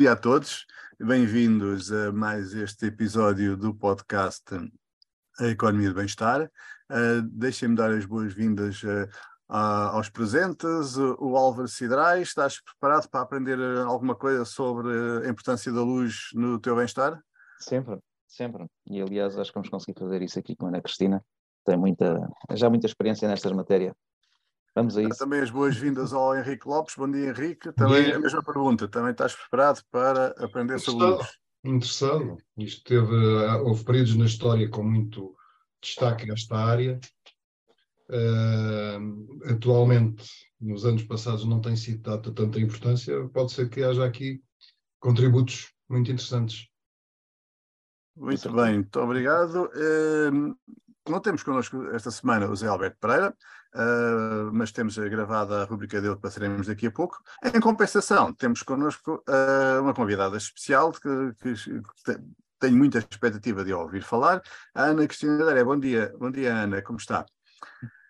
dia a todos, bem-vindos a mais este episódio do podcast A Economia do Bem-Estar. Uh, Deixem-me dar as boas-vindas uh, aos presentes. O Álvaro Cidrais, estás preparado para aprender alguma coisa sobre a importância da luz no teu bem-estar? Sempre, sempre. E aliás, acho que vamos conseguir fazer isso aqui com a Ana Cristina. Tem muita, já muita experiência nestas matérias Vamos a isso. Também as boas-vindas ao Henrique Lopes. Bom dia, Henrique. Também a mesma pergunta. Também estás preparado para aprender sobre luz? Interessado. Isto teve, houve períodos na história com muito destaque nesta área. Uh, atualmente, nos anos passados, não tem sido dada tanta importância. Pode ser que haja aqui contributos muito interessantes. Muito bem, muito obrigado. Uh, não temos connosco esta semana o Zé Alberto Pereira, uh, mas temos gravada a rubrica dele que passaremos daqui a pouco. Em compensação, temos connosco uh, uma convidada especial que, que, que, tenho muita expectativa de ouvir falar, a Ana Cristina Daré. Bom dia, bom dia Ana, como está?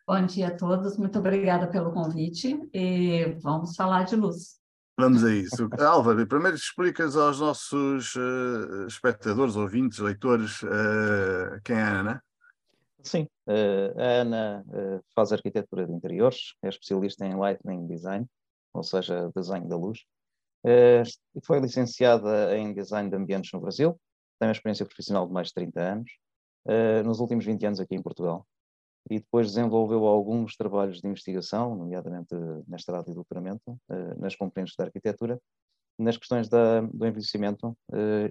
Bom dia a todos, muito obrigada pelo convite e vamos falar de luz. Vamos a isso. Álvaro, primeiro explicas aos nossos uh, espectadores, ouvintes, leitores, uh, quem é a Ana? Sim, uh, a Ana uh, faz arquitetura de interiores, é especialista em Lightning Design, ou seja, desenho da luz. Uh, foi licenciada em Design de Ambientes no Brasil, tem uma experiência profissional de mais de 30 anos, nos últimos 20 anos aqui em Portugal. E depois desenvolveu alguns trabalhos de investigação, nomeadamente mestrado e doutoramento, nas componentes da arquitetura, nas questões da, do envelhecimento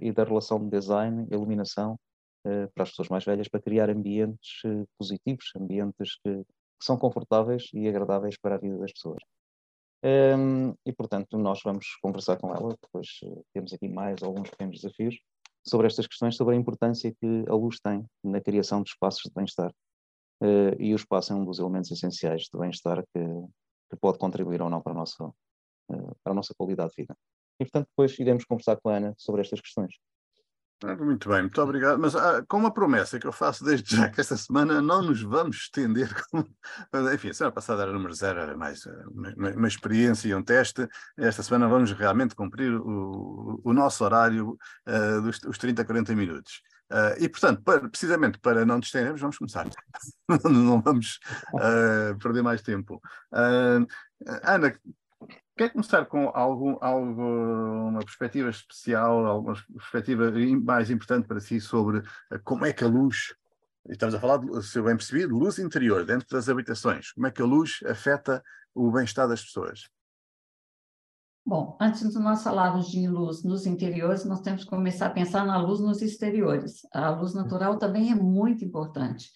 e da relação de design, iluminação eh, para as pessoas mais velhas, para criar ambientes eh, positivos, ambientes que, que, são confortáveis e agradáveis para a vida das pessoas. Um, e, portanto, nós vamos conversar com ela, depois uh, temos aqui mais alguns pequenos desafios sobre estas questões, sobre a importância que a luz tem na criação de espaços de bem-estar. Uh, e o espaço é um dos elementos essenciais de bem-estar que, que, pode contribuir ou não para a, nossa, uh, para a nossa qualidade de vida. E, portanto, depois iremos conversar com a Ana sobre estas questões. Muito bem, muito obrigado. Mas ah, com uma promessa que eu faço desde já que esta semana não nos vamos estender. Com... Enfim, a semana passada era número zero, era mais ah, uma, uma, experiência e um teste. Esta semana vamos realmente cumprir o, o nosso horário uh, dos os 30, 40 minutos. Uh, e, portanto, para, precisamente para não distendermos, vamos começar. não vamos uh, perder mais tempo. Ana, Quer começar com algum, alguma perspectiva especial, alguma perspectiva mais importante para si sobre eh, como é que a luz, estamos a falar, se eu bem percebi, de luz interior, dentro das habitações, como é que a luz afeta o bem-estar das pessoas? Bom, antes de nós falarmos de luz nos interiores, nós temos que começar a pensar na luz nos exteriores. A luz natural também é muito importante.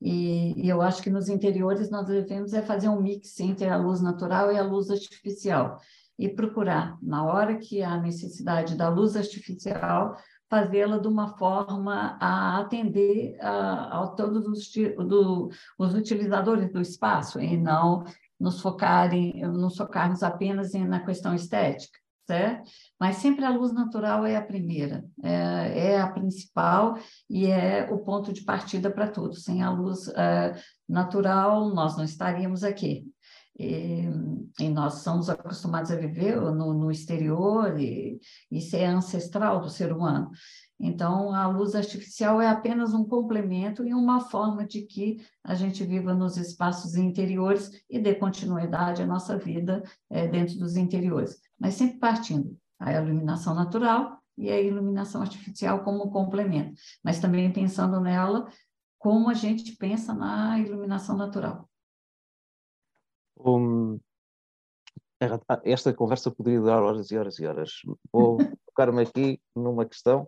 E, e, eu acho que nos interiores nós devemos é fazer um mix entre a luz natural e a luz artificial e procurar, na hora que há necessidade da luz artificial, fazê-la de uma forma a atender a, a todos os, do, os utilizadores do espaço e não nos focarem, nos focarmos apenas na questão estética certo? Mas sempre a luz natural é a primeira, é, é a principal e é o ponto de partida para tudo. Sem a luz é, natural, nós não estaríamos aqui. E, e, nós somos acostumados a viver no, no exterior, e isso é ancestral do ser humano. Então, a luz artificial é apenas um complemento e uma forma de que a gente viva nos espaços interiores e dê continuidade à nossa vida é, dentro dos interiores mas sempre partindo a iluminação natural e a iluminação artificial como complemento, mas também pensando nela como a gente pensa na iluminação natural. Um, esta conversa poderia durar horas e horas e horas. Vou focar-me aqui numa questão.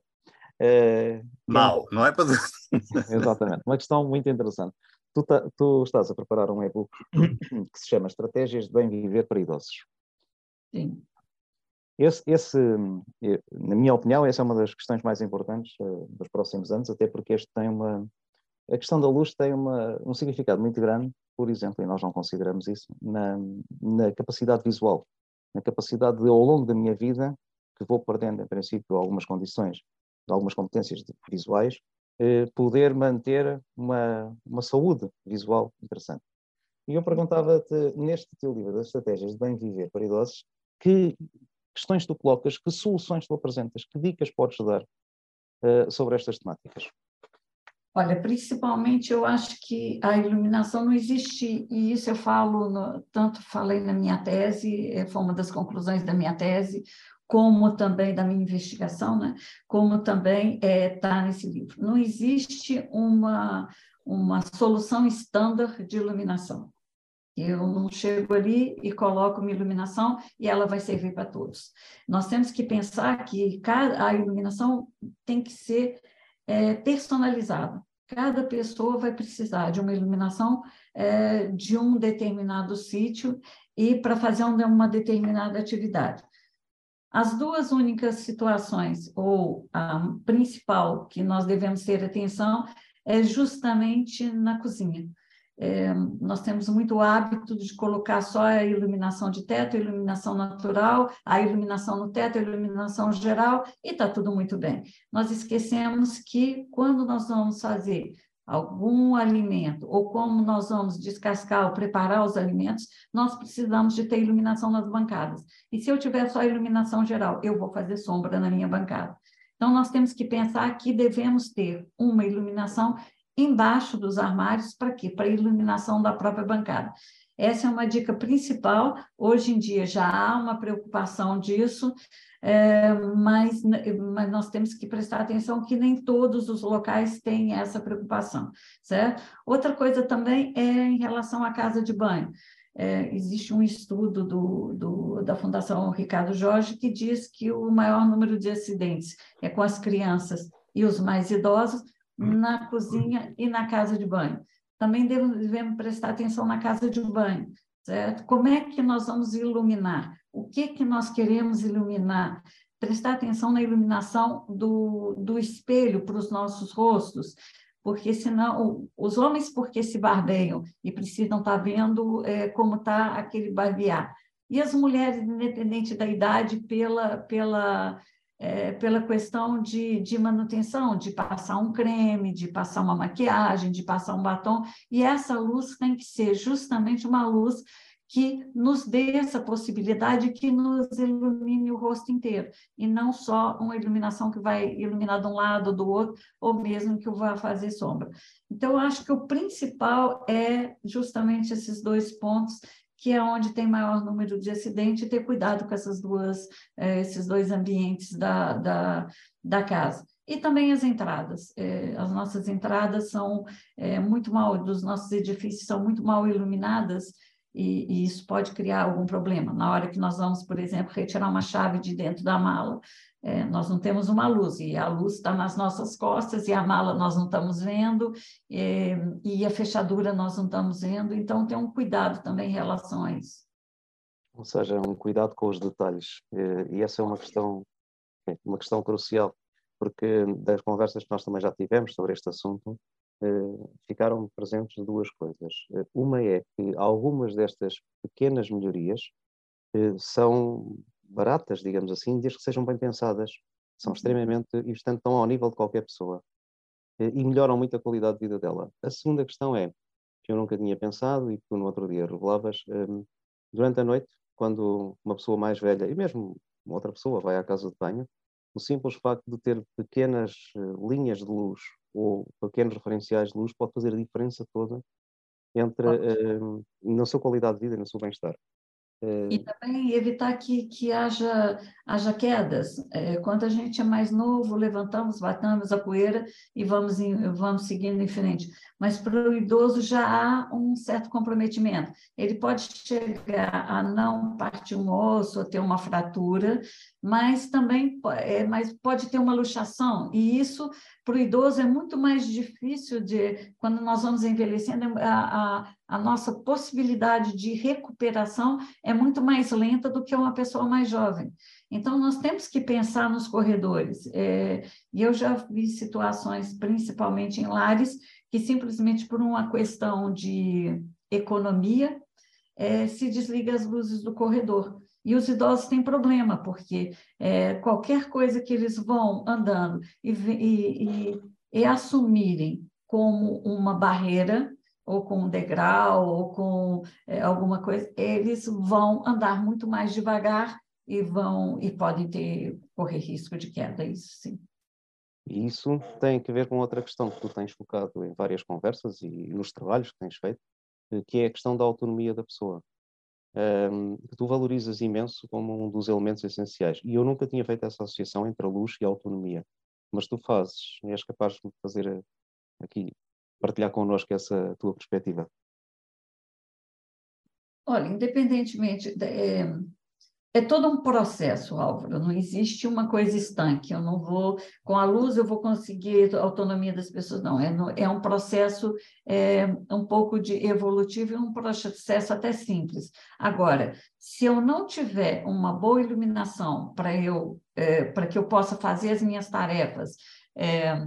É, Mal, não é para. Exatamente, uma questão muito interessante. Tu, tá, tu estás a preparar um e-book que se chama Estratégias de Bem Viver para Idosos. Sim. Esse, esse, na minha opinião, essa é uma das questões mais importantes uh, dos próximos anos, até porque este tem uma. A questão da luz tem uma, um significado muito grande, por exemplo, e nós não consideramos isso, na, na capacidade visual, na capacidade de, ao longo da minha vida, que vou perdendo, em princípio, algumas condições, algumas competências visuais, eh, poder manter uma, uma saúde visual interessante. E eu perguntava-te, neste teu livro das estratégias de bem viver para idosos, que questões tu colocas, que soluções tu apresentas, que dicas podes dar uh, sobre estas temáticas? Olha, principalmente eu acho que a iluminação não existe, e isso eu falo, no, tanto falei na minha tese, eh, foi uma das conclusões da minha tese, como também da minha investigação, né? como também está é, tá nesse livro. Não existe uma, uma solução estándar de iluminação. Eu não chego ali e coloco uma iluminação e ela vai servir para todos. Nós temos que pensar que cada, a iluminação tem que ser é, personalizada. Cada pessoa vai precisar de uma iluminação é, de um determinado sítio e para fazer uma determinada atividade. As duas únicas situações, ou a principal que nós devemos ter atenção, é justamente na cozinha. É, nós temos muito hábito de colocar só a iluminação de teto, iluminação natural, a iluminação no teto, a iluminação geral, e está tudo muito bem. Nós esquecemos que quando nós vamos fazer algum alimento, ou como nós vamos descascar ou preparar os alimentos, nós precisamos de ter iluminação nas bancadas. E se eu tiver só iluminação geral, eu vou fazer sombra na minha bancada. Então, nós temos que pensar que devemos ter uma iluminação embaixo dos armários, para quê? Para iluminação da própria bancada. Essa é uma dica principal. Hoje em dia já há uma preocupação disso, é, mas, mas nós temos que prestar atenção que nem todos os locais têm essa preocupação, certo? Outra coisa também é em relação à casa de banho. É, existe um estudo do, do, da Fundação Ricardo Jorge que diz que o maior número de acidentes é com as crianças e os mais idosos, na cozinha e na casa de banho. Também devemos prestar atenção na casa de banho, certo? Como é que nós vamos iluminar? O que que nós queremos iluminar? Prestar atenção na iluminação do, do espelho para os nossos rostos, porque senão os homens porque se barbeiam e precisam estar tá vendo é, como está aquele barbear e as mulheres independente da idade pela pela é, pela questão de, de manutenção, de passar um creme, de passar uma maquiagem, de passar um batom, e essa luz tem que ser justamente uma luz que nos dê essa possibilidade que nos ilumine o rosto inteiro, e não só uma iluminação que vai iluminar de um lado ou do outro, ou mesmo que vá fazer sombra. Então, eu acho que o principal é justamente esses dois pontos que é onde tem maior número de acidentes, e ter cuidado com essas duas, eh, esses dois ambientes da, da, da casa. E também as entradas. Eh, as nossas entradas são eh, muito mal, dos nossos edifícios são muito mal iluminadas, e, e, isso pode criar algum problema. Na hora que nós vamos, por exemplo, retirar uma chave de dentro da mala, é, nós não temos uma luz, e a luz está nas nossas costas, e a mala nós não estamos vendo, e, e a fechadura nós não estamos vendo, então tem um cuidado também em relação a isso. Ou seja, um cuidado com os detalhes, e essa é uma questão, é, uma questão crucial, porque das conversas que nós também já tivemos sobre este assunto, eh, ficaram presentes duas coisas. Uma é que algumas destas pequenas melhorias eh, são baratas, digamos assim, desde que sejam bem pensadas. São uhum. extremamente e, portanto, estão ao nível de qualquer pessoa eh, e melhoram muito a qualidade de vida dela. A segunda questão é, que eu nunca tinha pensado e que tu no outro dia revelavas, um, durante a noite, quando uma pessoa mais velha, e mesmo uma outra pessoa vai à casa de banho, o simples facto de ter pequenas uh, linhas de luz ou pequenos referenciais de luz pode fazer a diferença toda entre uh, na sua qualidade de vida e no seu bem-estar. E também evitar que, que haja, haja quedas. É, quando a gente é mais novo, levantamos, batamos a poeira e vamos, em, vamos seguindo em frente. Mas para o idoso já há um certo comprometimento. Ele pode chegar a não partir um osso, ou ter uma fratura, mas também é, mas pode ter uma luxação. E isso, para o idoso, é muito mais difícil de, quando nós vamos envelhecendo, a, a a nossa possibilidade de recuperação é muito mais lenta do que uma pessoa mais jovem. Então, nós temos que pensar nos corredores. É, e eu já vi situações, principalmente em lares, que simplesmente por uma questão de economia, é, se desliga as luzes do corredor. E os idosos têm problema, porque é, qualquer coisa que eles vão andando e, e, e, e assumirem como uma barreira, ou com um degrau, ou com é, alguma coisa, eles vão andar muito mais devagar e vão e podem ter correr risco de queda, isso sim. Isso tem a ver com outra questão que tu tens focado em várias conversas e nos trabalhos que tens feito, eh, que é a questão da autonomia da pessoa, um, que tu valorizas imenso como um dos elementos essenciais. E eu nunca tinha feito essa associação entre a luz e a autonomia, mas tu fazes, és capaz de fazer eh, aqui, partilhar connosco essa tua perspectiva. Olha, independentemente, de, é, é todo um processo, Álvaro, não existe uma coisa estanque. Eu não vou, com a luz, eu vou conseguir a autonomia das pessoas, não. É, é um processo é, um pouco de evolutivo e um processo até simples. Agora, se eu não tiver uma boa iluminação para eu, é, para que eu possa fazer as minhas tarefas, é,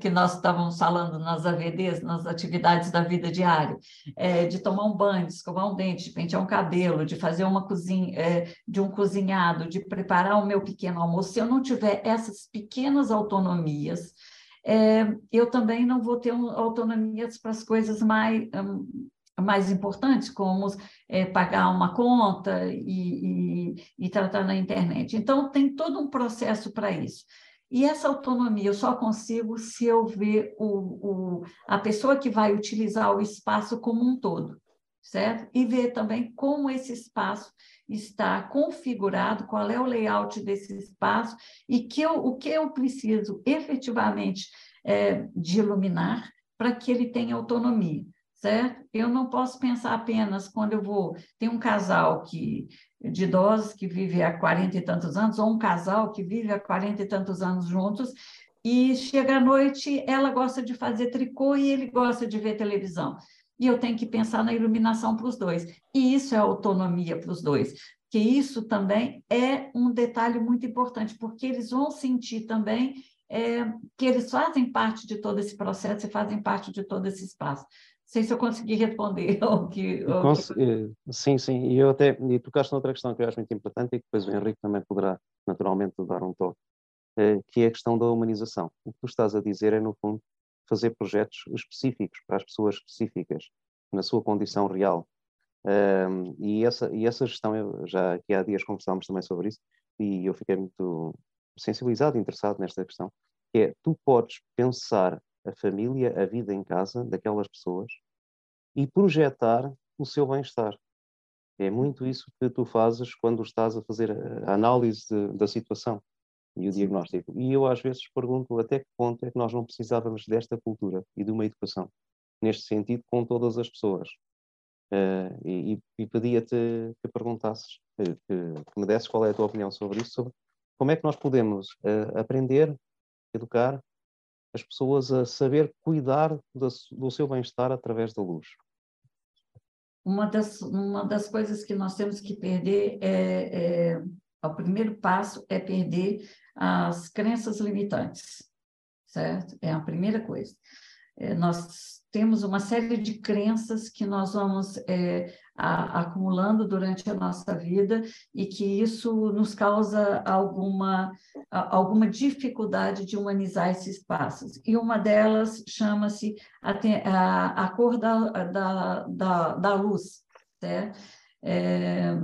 que nós estávamos falando nas AVDs, nas atividades da vida diária, é, de tomar um banho, de escovar um dente, de pentear um cabelo, de fazer uma cozinha, é, de um cozinhado, de preparar o meu pequeno almoço, se eu não tiver essas pequenas autonomias, é, eu também não vou ter autonomias para as coisas mais, hum, mais importantes, como é, pagar uma conta e, e, e tratar na internet. Então, tem todo um processo para isso. E essa autonomia eu só consigo se eu ver o, o, a pessoa que vai utilizar o espaço como um todo, certo? E ver também como esse espaço está configurado, qual é o layout desse espaço e que eu, o que eu preciso efetivamente é, de iluminar para que ele tenha autonomia certo? Eu não posso pensar apenas quando eu vou. Tem um casal que de idosos que vive há 40 e tantos anos, ou um casal que vive há 40 e tantos anos juntos, e chega à noite, ela gosta de fazer tricô e ele gosta de ver televisão. E eu tenho que pensar na iluminação para os dois. E isso é autonomia para os dois. Que isso também é um detalhe muito importante, porque eles vão sentir também é, que eles fazem parte de todo esse processo e fazem parte de todo esse espaço sei se eu consegui responder ao que. Ao que... Eh, sim, sim, e eu até. E tocaste noutra questão que eu acho muito importante e que depois o Henrique também poderá naturalmente dar um toque, eh, que é a questão da humanização. O que tu estás a dizer é, no fundo, fazer projetos específicos para as pessoas específicas, na sua condição real. E, essa, e essa gestão, eu, já aqui há dias conversámos também sobre isso, e eu fiquei muito sensibilizado e interessado nesta questão, que é, tu podes pensar a família, a vida em casa daquelas pessoas e projetar o seu bem-estar. É muito isso que tu fazes quando estás a fazer a análise de, da situação e o diagnóstico. E eu às vezes pergunto até que ponto é que nós não precisávamos desta cultura e de uma educação, neste sentido, com todas as pessoas. Uh, e, e pedia-te que perguntasses, que, que, me desses qual é a tua opinião sobre isso, sobre como é que nós podemos uh, aprender, educar as pessoas a saber cuidar do, seu bem-estar através da luz? Uma das, uma das coisas que nós temos que perder é, é o primeiro passo é perder as crenças limitantes, certo? É a primeira coisa. É, nós temos uma série de crenças que nós vamos é, a, acumulando durante a nossa vida e que isso nos causa alguma, alguma dificuldade de humanizar esses espaços. E uma delas chama-se a, a, a, cor da, da, da, da luz. Certo? É,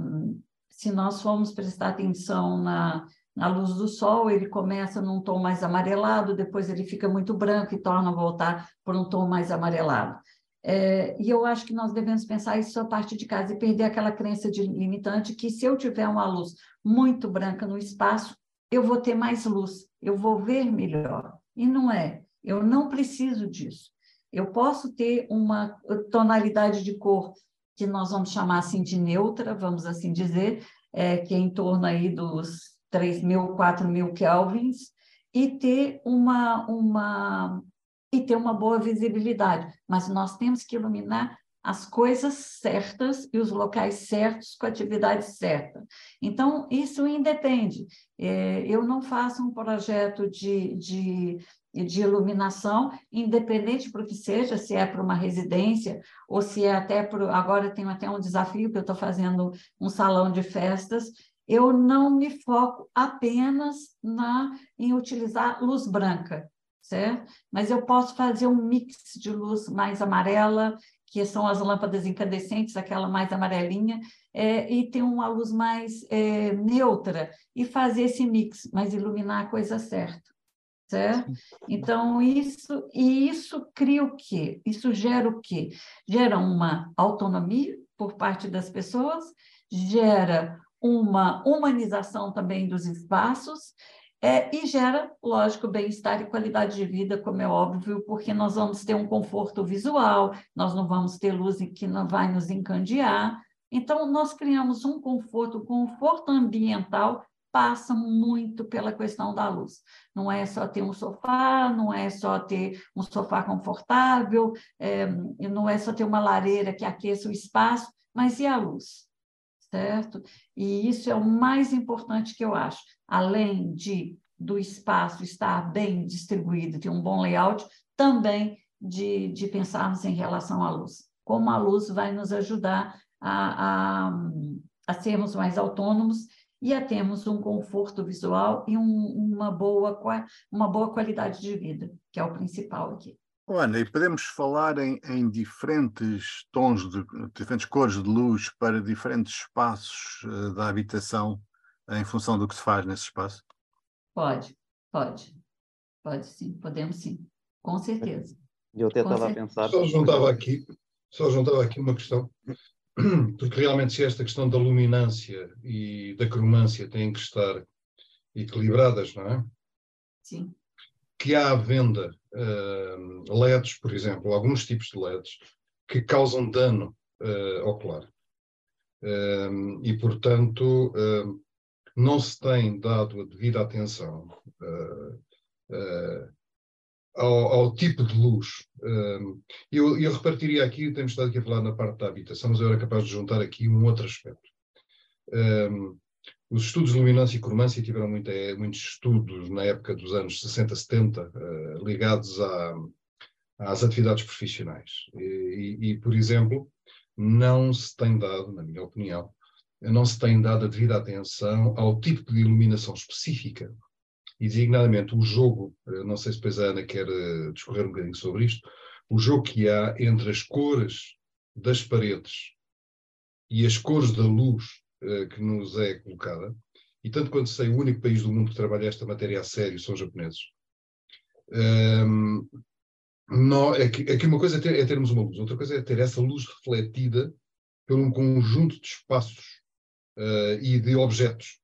se nós formos prestar atenção na, na luz do sol, ele começa num tom mais amarelado, depois ele fica muito branco e torna a voltar por um tom mais amarelado. É, e eu acho que nós devemos pensar isso a partir de casa e perder aquela crença de limitante que se eu tiver uma luz muito branca no espaço, eu vou ter mais luz, eu vou ver melhor. E não é. Eu não preciso disso. Eu posso ter uma tonalidade de cor que nós vamos chamar assim de neutra, vamos assim dizer, é, que é em torno aí dos 3 mil, 4 mil kelvins, e ter uma, uma, e ter uma boa visibilidade. Mas nós temos que iluminar as coisas certas e os locais certos com a atividade certa. Então, isso independe. É, eu não faço um projeto de, de, de iluminação, independente para o que seja, se é para uma residência ou se é até para. Agora tenho até um desafio que eu estou fazendo um salão de festas eu não me foco apenas na em utilizar luz branca, certo? Mas eu posso fazer um mix de luz mais amarela, que são as lâmpadas incandescentes, aquela mais amarelinha, é, e ter uma luz mais é, neutra, e fazer esse mix, mas iluminar a coisa certa. Certo? Então, isso, e isso cria o quê? Isso gera o quê? Gera uma autonomia por parte das pessoas, gera uma humanização também dos espaços, é, e gera, lógico, bem-estar e qualidade de vida, como é óbvio, porque nós vamos ter um conforto visual, nós não vamos ter luz que não vai nos encandear. Então, nós criamos um conforto, o conforto ambiental passa muito pela questão da luz. Não é só ter um sofá, não é só ter um sofá confortável, é, não é só ter uma lareira que aqueça o espaço, mas e a luz? Certo? E isso é o mais importante que eu acho. Além de do espaço estar bem distribuído, ter um bom layout, também de, de pensarmos em relação à luz. Como a luz vai nos ajudar a, a, a sermos mais autônomos e a termos um conforto visual e um, uma, boa, uma boa qualidade de vida, que é o principal aqui. Ana, e podemos falar em, em, diferentes tons, de diferentes cores de luz para diferentes espaços uh, da habitação em função do que se faz nesse espaço? Pode, pode. Pode sim, podemos sim, com certeza. Eu até estava a pensar. Só juntava aqui, só juntava aqui uma questão. porque realmente se esta questão da luminância e da cromância têm que estar equilibradas, não é? Sim. Que há à venda uh, LEDs, por exemplo, alguns tipos de LEDs, que causam dano uh, ocular. Uh, e, portanto, não se tem dado a devida atenção ao, ao, tipo de luz. eu, eu repartiria aqui, temos estado aqui a falar na parte da habitação, mas eu era capaz de juntar aqui um outro aspecto. Um, os estudos de luminância e cromância tiveram muitos estudos na época dos anos 60, 70, uh, ligados a, às atividades profissionais. E, e, e, por exemplo, não se tem dado, na minha opinião, não se tem dado a devida atenção ao tipo de iluminação específica e designadamente o jogo, eh, não sei se depois a Ana quer eh, discorrer um bocadinho sobre isto, o jogo que há entre as cores das paredes e as cores da luz uh, que nos é colocada, e tanto quanto sei, o único país do mundo que trabalha esta matéria a sério são os japoneses. Um, ehm, não, é, que, é que uma coisa é, ter, é termos uma luz, outra coisa é ter essa luz refletida por um conjunto de espaços uh, e de objetos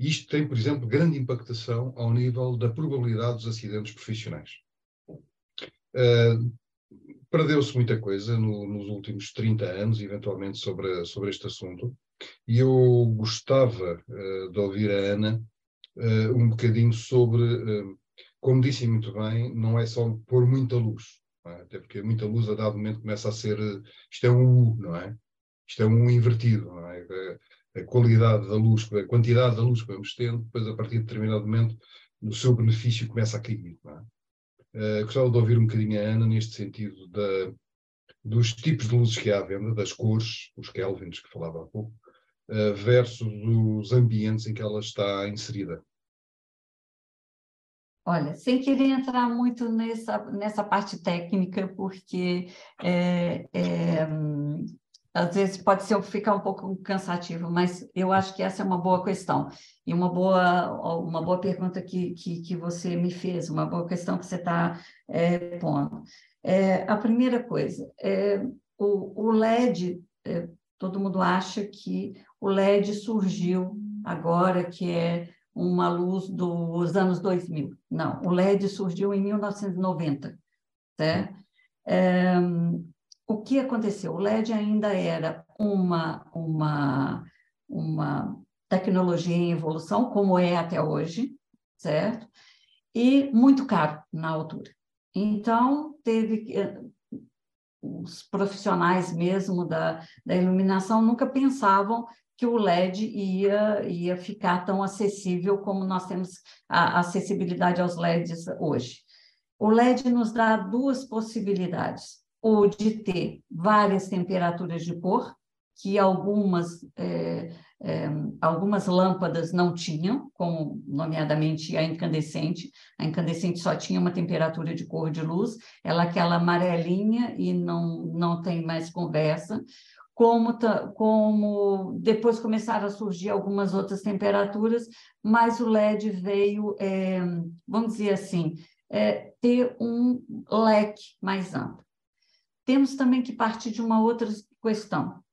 isto tem, por exemplo, grande impactação ao nível da probabilidade dos acidentes profissionais. Uh, Perdeu-se muita coisa no, nos últimos 30 anos, eventualmente, sobre, sobre este assunto, e eu gostava uh, de ouvir a Ana uh, um bocadinho sobre, como disse muito bem, não é só pôr muita luz, é? até porque muita luz a dado momento começa a ser, isto é um U, não é? Isto é um invertido, não é? a qualidade da luz, a quantidade da luz que vamos tendo, depois a partir de determinado momento o seu benefício começa a cair. É? Uh, gostava de ouvir um bocadinho a Ana neste sentido da, dos tipos de luzes que há à venda, das cores, os Kelvins que falava há pouco, uh, versus os ambientes em que ela está inserida. Olha, sem querer entrar muito nessa, nessa parte técnica, porque é, é, às vezes pode ser ficar um pouco cansativo, mas eu acho que essa é uma boa questão e uma boa uma boa pergunta que, que, que você me fez, uma boa questão que você está é, pondo. É, a primeira coisa, é, o, o LED, é, todo mundo acha que o LED surgiu agora, que é uma luz dos anos 2000. Não, o LED surgiu em 1990, certo? É, o que aconteceu? O LED ainda era uma, uma, uma tecnologia em evolução, como é até hoje, certo? E muito caro na altura. Então, teve eh, os profissionais mesmo da, da iluminação nunca pensavam que o LED ia, ia ficar tão acessível como nós temos a acessibilidade aos LEDs hoje. O LED nos dá duas possibilidades ou de ter várias temperaturas de cor, que algumas, é, é, algumas lâmpadas não tinham, como nomeadamente a incandescente. A incandescente só tinha uma temperatura de cor de luz, ela é aquela amarelinha e não, não tem mais conversa. Como, como depois começaram a surgir algumas outras temperaturas, mas o LED veio, é, vamos dizer assim, é, ter um leque mais amplo. Temos também que partir de uma outra questão.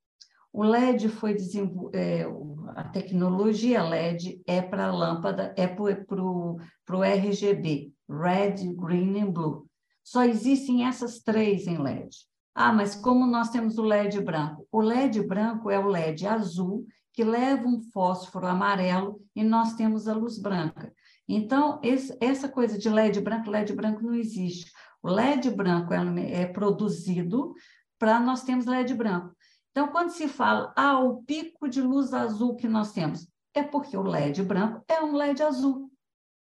O LED foi desenvolvido, é, a tecnologia LED é para a lâmpada, é para o RGB, Red, Green and Blue. Só existem essas três em LED. Ah, mas como nós temos o LED branco? O LED branco é o LED azul, que leva um fósforo amarelo, e nós temos a luz branca. Então, esse, essa coisa de LED branco, LED branco não existe. O LED branco é, é produzido para nós termos LED branco. Então, quando se fala, ah, o pico de luz azul que nós temos, é porque o LED branco é um LED azul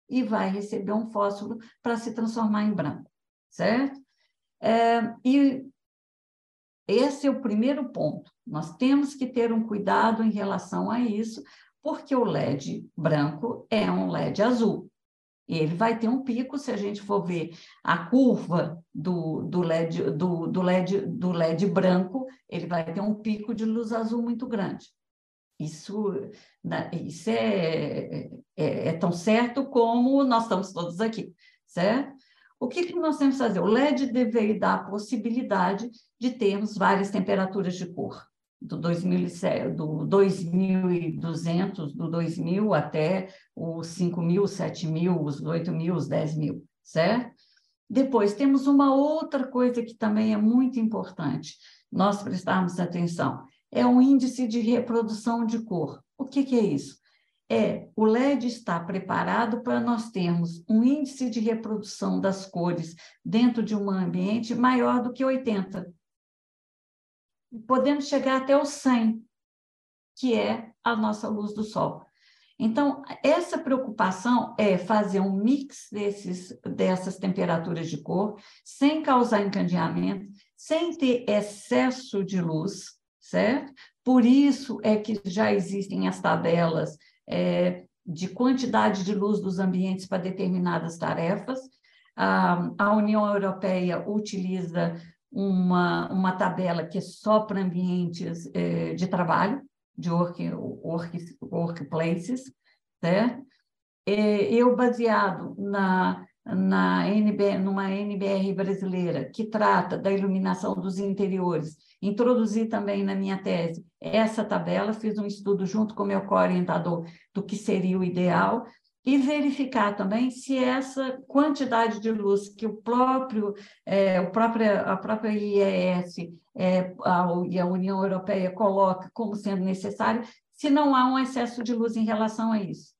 e vai receber um fósforo para se transformar em branco, certo? É, e esse é o primeiro ponto. Nós temos que ter um cuidado em relação a isso, porque o LED branco é um LED azul. Ele vai ter um pico, se a gente for ver a curva do, do, LED, do, do, LED, do LED branco, ele vai ter um pico de luz azul muito grande. Isso, isso é, é, é tão certo como nós estamos todos aqui, certo? O que, que nós temos que fazer? O LED deveria dar a possibilidade de termos várias temperaturas de cor do, 2000, do 2.200, do 2.000 até os 5.000, 7.000, os 8.000, os 10.000, certo? Depois, temos uma outra coisa que também é muito importante nós prestarmos atenção, é o índice de reprodução de cor. O que, que é isso? É, o LED está preparado para nós termos um índice de reprodução das cores dentro de um ambiente maior do que 80 podemos chegar até o 100, que é a nossa luz do sol. Então, essa preocupação é fazer um mix desses, dessas temperaturas de cor, sem causar encandeamento, sem ter excesso de luz, certo? Por isso é que já existem as tabelas é, de quantidade de luz dos ambientes para determinadas tarefas. A, a União Europeia utiliza uma, uma tabela que é só para ambientes eh, de trabalho, de work, work, workplaces, certo? eu, baseado na, na NB, numa NBR brasileira, que trata da iluminação dos interiores, introduzi também na minha tese essa tabela, fiz um estudo junto com meu co-orientador do que seria o ideal, e verificar também se essa quantidade de luz que o próprio, é, o próprio a própria IES é, a, e a União Europeia coloca como sendo necessário, se não há um excesso de luz em relação a isso,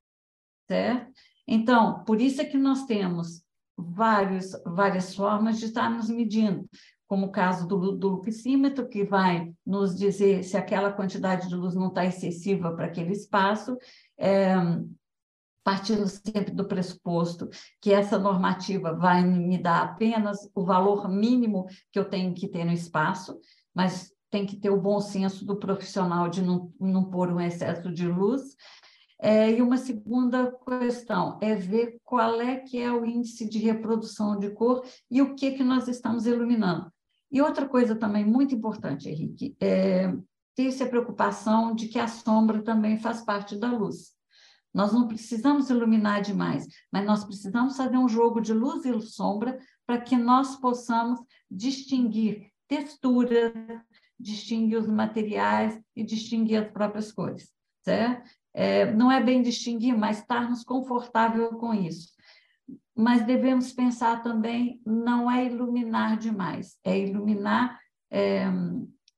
certo? Então, por isso é que nós temos vários, várias formas de estarmos medindo, como o caso do, do luxímetro, que vai nos dizer se aquela quantidade de luz não está excessiva para aquele espaço, é, partindo sempre do pressuposto que essa normativa vai me dar apenas o valor mínimo que eu tenho que ter no espaço, mas tem que ter o bom senso do profissional de não, não pôr um excesso de luz. É, e uma segunda questão é ver qual é que é o índice de reprodução de cor e o que, que nós estamos iluminando. E outra coisa também muito importante, Henrique, é ter-se a preocupação de que a sombra também faz parte da luz. Nós não precisamos iluminar demais, mas nós precisamos fazer um jogo de luz e sombra para que nós possamos distinguir textura, distinguir os materiais e distinguir as próprias cores, certo? É, não é bem distinguir, mas estarmos confortável com isso. Mas devemos pensar também, não é iluminar demais, é iluminar é,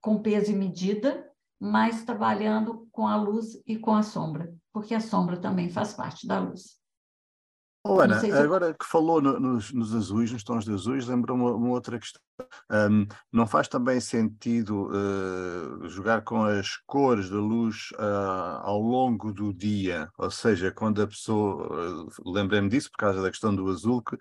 com peso e medida, mas trabalhando com a luz e com a sombra porque a sombra também faz parte da luz. Oh, Ana, se... agora que falou no, nos, nos, azuis, nos tons de azuis, lembra-me uma, uma, outra questão. Um, não faz também sentido uh, jogar com as cores da luz uh, ao longo do dia? Ou seja, quando a pessoa. Uh, Lembrei-me disso por causa da questão do azul, que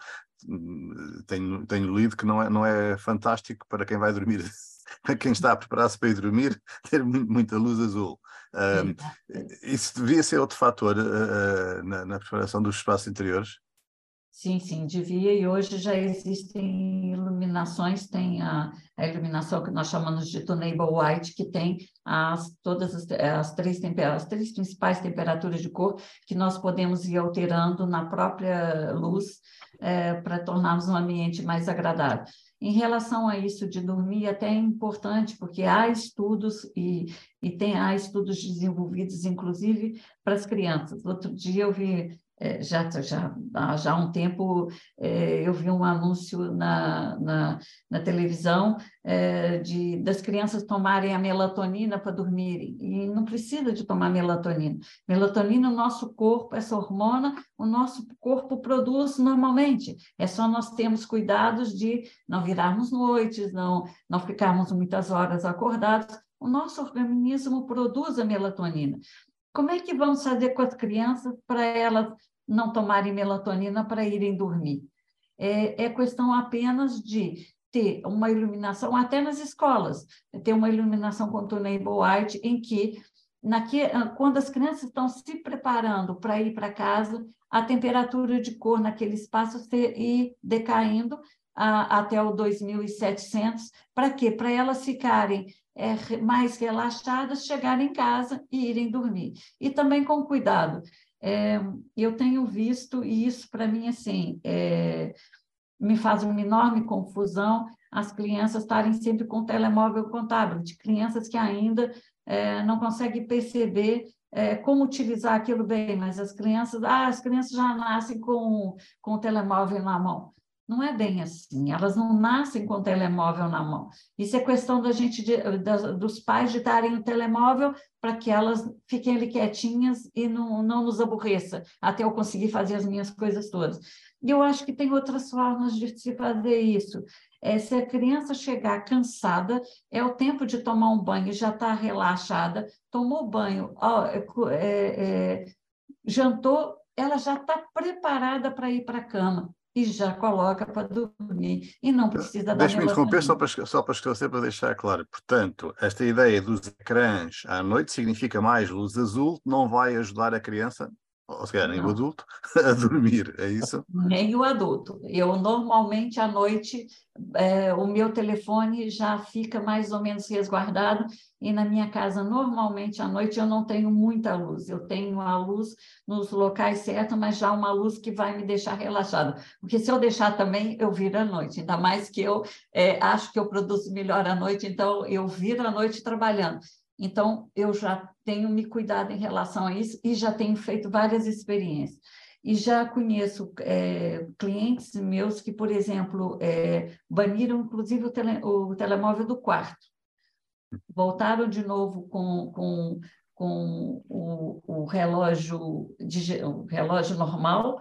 hum, tenho, tenho lido que não é, não é fantástico para quem vai dormir para quem está a preparar-se para ir dormir, ter muita luz azul. Um, isso devia ser outro fator uh, na, na, preparação dos espaços interiores? Sim, sim, devia, e hoje já existem iluminações, tem a, a iluminação que nós chamamos de Tunable White, que tem as, todas as, as, três as três principais temperaturas de cor que nós podemos ir alterando na própria luz é, para tornarmos um ambiente mais agradável. Em relação a isso de dormir, até é importante, porque há estudos e, e tem há estudos desenvolvidos, inclusive, para as crianças. Outro dia eu vi é, já, já, já há um tempo é, eu vi um anúncio na, na, na televisão é, de, das crianças tomarem a melatonina para dormirem, e não precisa de tomar melatonina. Melatonina, o nosso corpo, essa hormona, o nosso corpo produz normalmente, é só nós termos cuidados de não virarmos noites, não, não ficarmos muitas horas acordados, o nosso organismo produz a melatonina. Como é que vamos fazer com as crianças para elas não tomarem melatonina para irem dormir? É, é questão apenas de ter uma iluminação, até nas escolas, ter uma iluminação com tunable white, em que, naque, quando as crianças estão se preparando para ir para casa, a temperatura de cor naquele espaço ir decaindo a, até o 2700, para quê? Para elas ficarem é, mais relaxadas, chegarem em casa e irem dormir. E também com cuidado. É, eu tenho visto, e isso para mim, assim, é, me faz uma enorme confusão, as crianças estarem sempre com telemóvel com tablet, crianças que ainda é, não conseguem perceber é, como utilizar aquilo bem, mas as crianças, ah, as crianças já nascem com, com o telemóvel na mão. Não é bem assim, elas não nascem com o telemóvel na mão. Isso é questão da gente, de, dos pais de darem o telemóvel para que elas fiquem ali quietinhas e não, não nos aborreça, até eu conseguir fazer as minhas coisas todas. E eu acho que tem outras formas de se fazer isso. É, se a criança chegar cansada, é o tempo de tomar um banho, já está relaxada, tomou banho, ó, é, é, jantou, ela já está preparada para ir para a cama e já coloca para dormir e não precisa dar Deixe-me interromper só para, só para esclarecer, para deixar claro. Portanto, esta ideia dos ecrãs à noite significa mais luz azul, não vai ajudar a criança, ou se calhar nem o adulto, a dormir, é isso? Nem o adulto. Eu normalmente à noite, é, o meu telefone já fica mais ou menos resguardado e na minha casa, normalmente, à noite, eu não tenho muita luz. Eu tenho a luz nos locais certos, mas já uma luz que vai me deixar relaxada. Porque se eu deixar também, eu viro à noite. Ainda mais que eu é, acho que eu produzo melhor à noite, então eu viro à noite trabalhando. Então, eu já tenho me cuidado em relação a isso e já tenho feito várias experiências. E já conheço é, clientes meus que, por exemplo, é, baniram inclusive o, tele, o telemóvel do quarto voltaram de novo com, com, com o, o, relógio, o relógio normal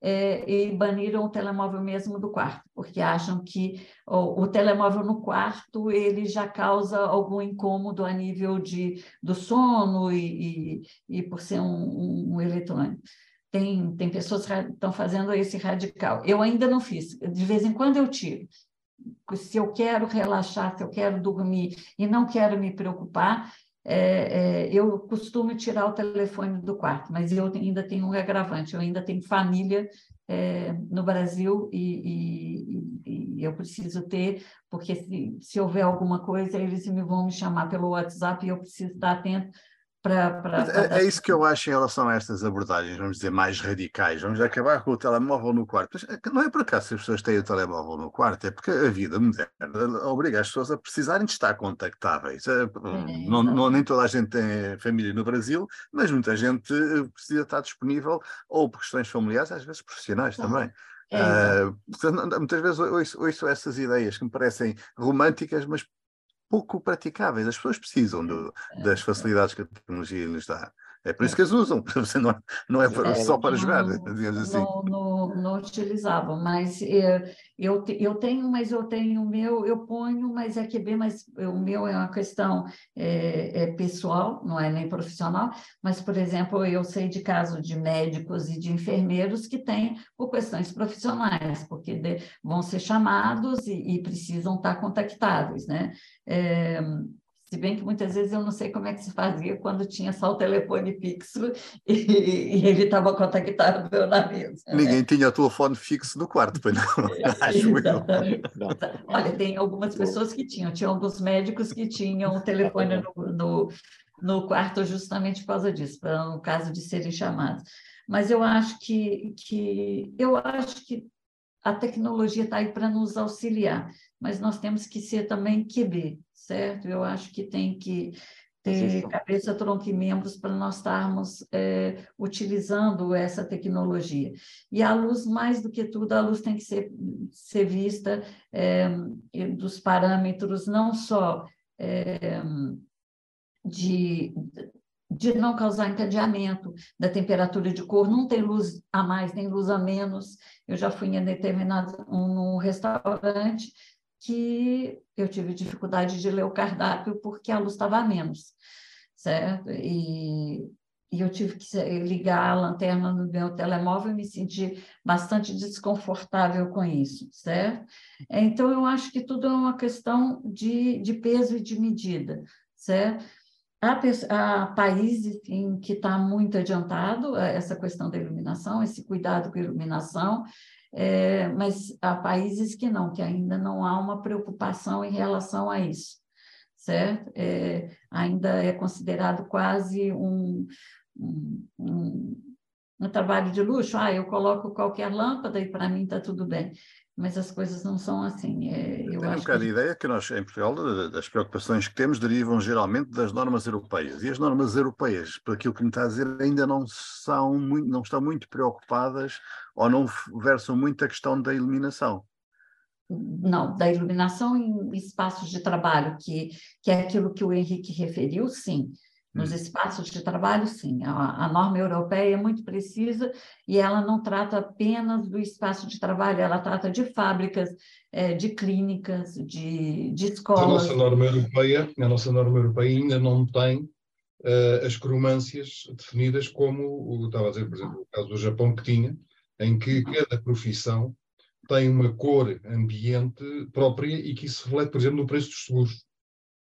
é, e baniram o telemóvel mesmo do quarto, porque acham que o, o, telemóvel no quarto ele já causa algum incômodo a nível de, do sono e, e, e por ser um, um, um eletrônico. Tem, tem pessoas que estão fazendo esse radical. Eu ainda não fiz, de vez em quando eu tiro se eu quero relaxar, se eu quero dormir e não quero me preocupar, é, é, eu costumo tirar o telefone do quarto, mas eu ainda tenho um agravante, eu ainda tenho família é, no Brasil e, e, e, eu preciso ter, porque se, se houver alguma coisa, eles me vão me chamar pelo WhatsApp e eu preciso estar atento é, é, isso que eu acho em relação a estas abordagens, vamos dizer, mais radicais. Vamos acabar com o telemóvel no quarto. Mas é não é por acaso que as pessoas têm o telemóvel no quarto, é porque a vida moderna obriga as pessoas a precisarem de estar contactáveis. É, é não, não, nem toda a gente tem família no Brasil, mas muita gente precisa estar disponível, ou por questões familiares, às vezes profissionais também. Uh, portanto, muitas vezes ouço, ouço essas ideias que me parecem românticas, mas pouco praticáveis. As pessoas precisam do, das facilidades que a tecnologia lhes dá. É por isso que as usam, não, não é, é só para jogar, digamos assim. Não, não, não utilizavam, mas é, eu, eu tenho, mas eu tenho o meu, eu ponho, mas é que bem, mas o meu é uma questão é, é pessoal, não é nem profissional, mas, por exemplo, eu sei de casos de médicos e de enfermeiros que têm por questões profissionais, porque de, vão ser chamados e, e, precisam estar contactáveis, né? É, se bem que muitas vezes eu não sei como é que se fazia quando tinha só o telefone fixo e, e ele estava contactável na mesa. Né? Ninguém tinha o telefone fixo no quarto, pois não? Acho eu. Olha, tem algumas pessoas que tinham, tinha alguns médicos que tinham o telefone no, no, no quarto justamente por causa disso, para no caso de serem chamados. Mas eu acho que, que eu acho que a tecnologia está aí para nos auxiliar, mas nós temos que ser também QB, certo? Eu acho que tem que ter cabeça, tronco e membros para nós estarmos é, utilizando essa tecnologia. E a luz, mais do que tudo, a luz tem que ser, ser vista é, dos parâmetros não só é, de, de não causar encadeamento da temperatura de cor, não tem luz a mais nem luz a menos. Eu já fui em determinado um, um restaurante que eu tive dificuldade de ler o cardápio porque a luz estava a menos, certo? E, e eu tive que ligar a lanterna no meu telemóvel e me senti bastante desconfortável com isso, certo? Então, eu acho que tudo é uma questão de, de peso e de medida, certo? Há, países em que está muito adiantado essa questão da iluminação, esse cuidado com a iluminação, é, mas há países que não, que ainda não há uma preocupação em relação a isso, certo? É, ainda é considerado quase um, um, um, um trabalho de luxo. Ah, eu coloco qualquer lâmpada e para mim está tudo bem mas as coisas não são assim. É, eu Tenho um bocado que... a ideia que nós, em Portugal, das preocupações que temos derivam geralmente das normas europeias. E as normas europeias, por aquilo que me está a dizer, ainda não, são muito, não estão muito preocupadas ou não versam muito a questão da iluminação. Não, da iluminação em espaços de trabalho, que, que é aquilo que o Henrique referiu, sim. Nos hum. espaços de trabalho, sim. A, a, norma europeia é muito precisa e ela não trata apenas do espaço de trabalho, ela trata de fábricas, é, de clínicas, de, de escolas. A nossa norma europeia, a nossa norma europeia ainda não tem uh, as cromâncias definidas como, estava a dizer, por exemplo, o caso do Japão que tinha, em que cada profissão tem uma cor ambiente própria e que isso reflete, por exemplo, no preço dos seguros.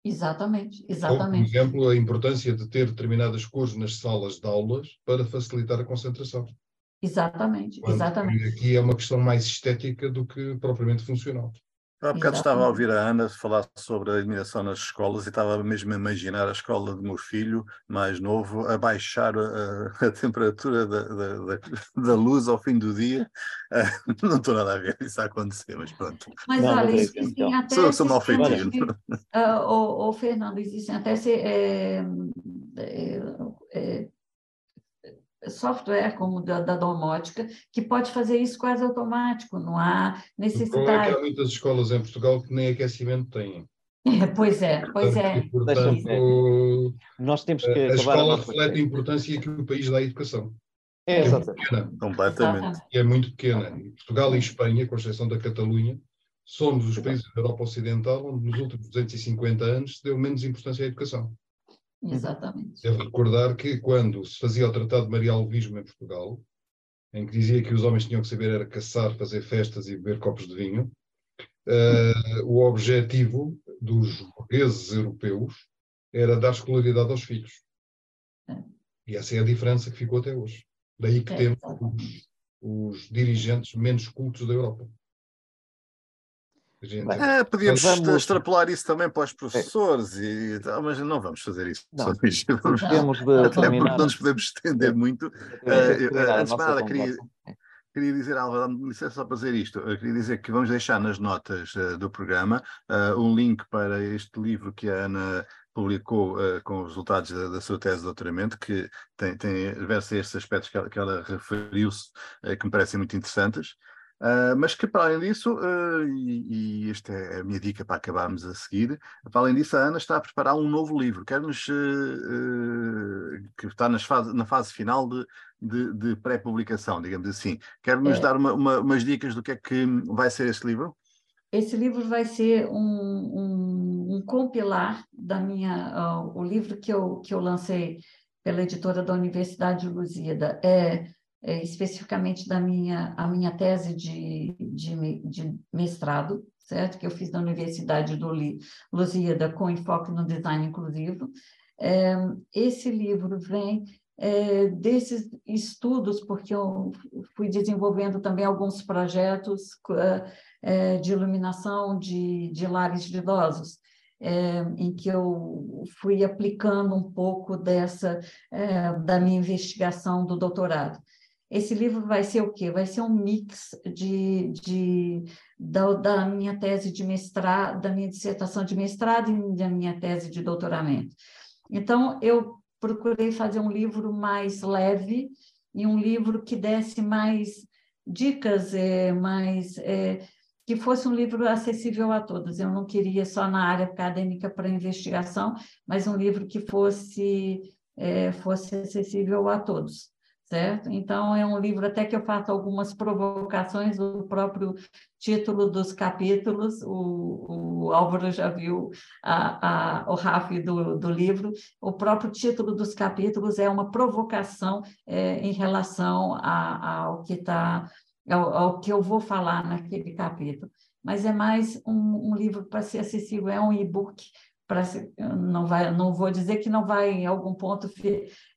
Exatamente, exatamente. por exemplo, a importância de ter determinadas cores nas salas de aulas para facilitar a concentração. Exatamente, Quando exatamente. Aqui é uma questão mais estética do que propriamente funcional. Há bocado estava a ouvir a Ana falar sobre a iluminação nas escolas e estava mesmo a imaginar a escola do meu filho mais novo a baixar a, a temperatura da, da, da, luz ao fim do dia. Uh, não estou nada a ver isso a acontecer, mas pronto. Mas não, olha, existem então. até. Sou, sou mal. Uh, o, o, Fernando, existem até. Se, é, é, é, software como da, da domótica, que pode fazer isso quase automático, não há necessidade. há muitas escolas em Portugal que nem aquecimento têm. É, pois é, pois é. portanto, Nós temos que a escola reflete a importância que o país dá à educação. É, é muito pequena. Completamente. E é muito pequena. Portugal e Espanha, com exceção da Catalunha, somos os países da Europa Ocidental onde nos últimos 250 anos se deu menos importância à educação. Exatamente. Devo recordar que quando se fazia o Tratado de Maria Alvismo em Portugal, em que dizia que os homens tinham que saber era caçar, fazer festas e beber copos de vinho, uh, o objetivo dos burgueses europeus era dar escolaridade aos filhos. É. E essa é a diferença que ficou até hoje. Daí que é, temos os, os dirigentes menos cultos da Europa. Gente, é, podíamos vamos... extrapolar isso também para os professores, é. e, mas não vamos fazer isso. Não, vamos, temos de até porque não nos podemos estender muito. Uh, antes de nada, queria, queria dizer, Alva, dá-me licença só para dizer isto. Eu queria dizer que vamos deixar nas notas uh, do programa uh, um link para este livro que a Ana publicou uh, com os resultados da, da, sua tese de doutoramento, que tem, tem versa estes aspectos que ela, que ela referiu-se, uh, que me parecem muito interessantes. Uh, mas que, para além disso, uh, e, e, esta é a minha dica para acabarmos a seguir, para além disso, a Ana está a preparar um novo livro. Quer-nos uh, que está fase, na fase final de, de, de pré-publicação, digamos assim. Quer-nos É. dar uma, uma- umas dicas do que é que vai ser esse livro? Esse livro vai ser um, um, um compilar da minha, ah, o livro que eu, que eu lancei pela editora da Universidade de Lusíada, é, é especificamente da minha, a minha tese de, de, de mestrado, certo? Que eu fiz na Universidade do Lusíada com enfoque no design inclusivo. É, esse livro vem é, desses estudos, porque eu fui desenvolvendo também alguns projetos ah, eh, de iluminação de, de lares de idosos, eh, em que eu fui aplicando um pouco dessa, eh, da minha investigação do doutorado. Esse livro vai ser o quê? Vai ser um mix de, de, da, da minha tese de mestrado, da minha dissertação de mestrado e da minha tese de doutoramento. Então, eu procurei fazer um livro mais leve e um livro que desse mais dicas, eh, mais eh, que fosse um livro acessível a todos. Eu não queria só na área acadêmica para investigação, mas um livro que fosse, eh, fosse acessível a todos, certo? Então, é um livro até que eu faço algumas provocações, o próprio título dos capítulos, o, o Álvaro já viu a, a, o RAF do, do livro, o próprio título dos capítulos é uma provocação eh, em relação a- ao que está ao, ao que eu vou falar naquele capítulo. Mas é mais um, um livro para ser acessível, é um e-book ser- não vai, não vou dizer que não vai em algum ponto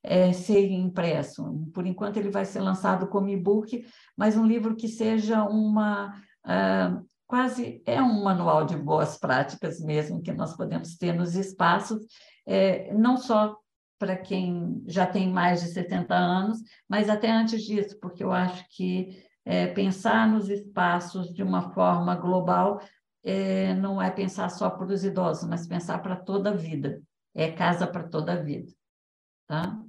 eh, ser impresso. Por enquanto ele vai ser lançado como e-book, mas um livro que seja uma ah, quase é um manual de boas práticas mesmo que nós podemos ter nos espaços, eh, não só para quem já tem mais de 70 anos, mas até antes disso, porque eu acho que é, pensar nos espaços de uma forma global é, não é pensar só para os idosos, mas pensar para toda a vida. É casa para toda a vida. Tá?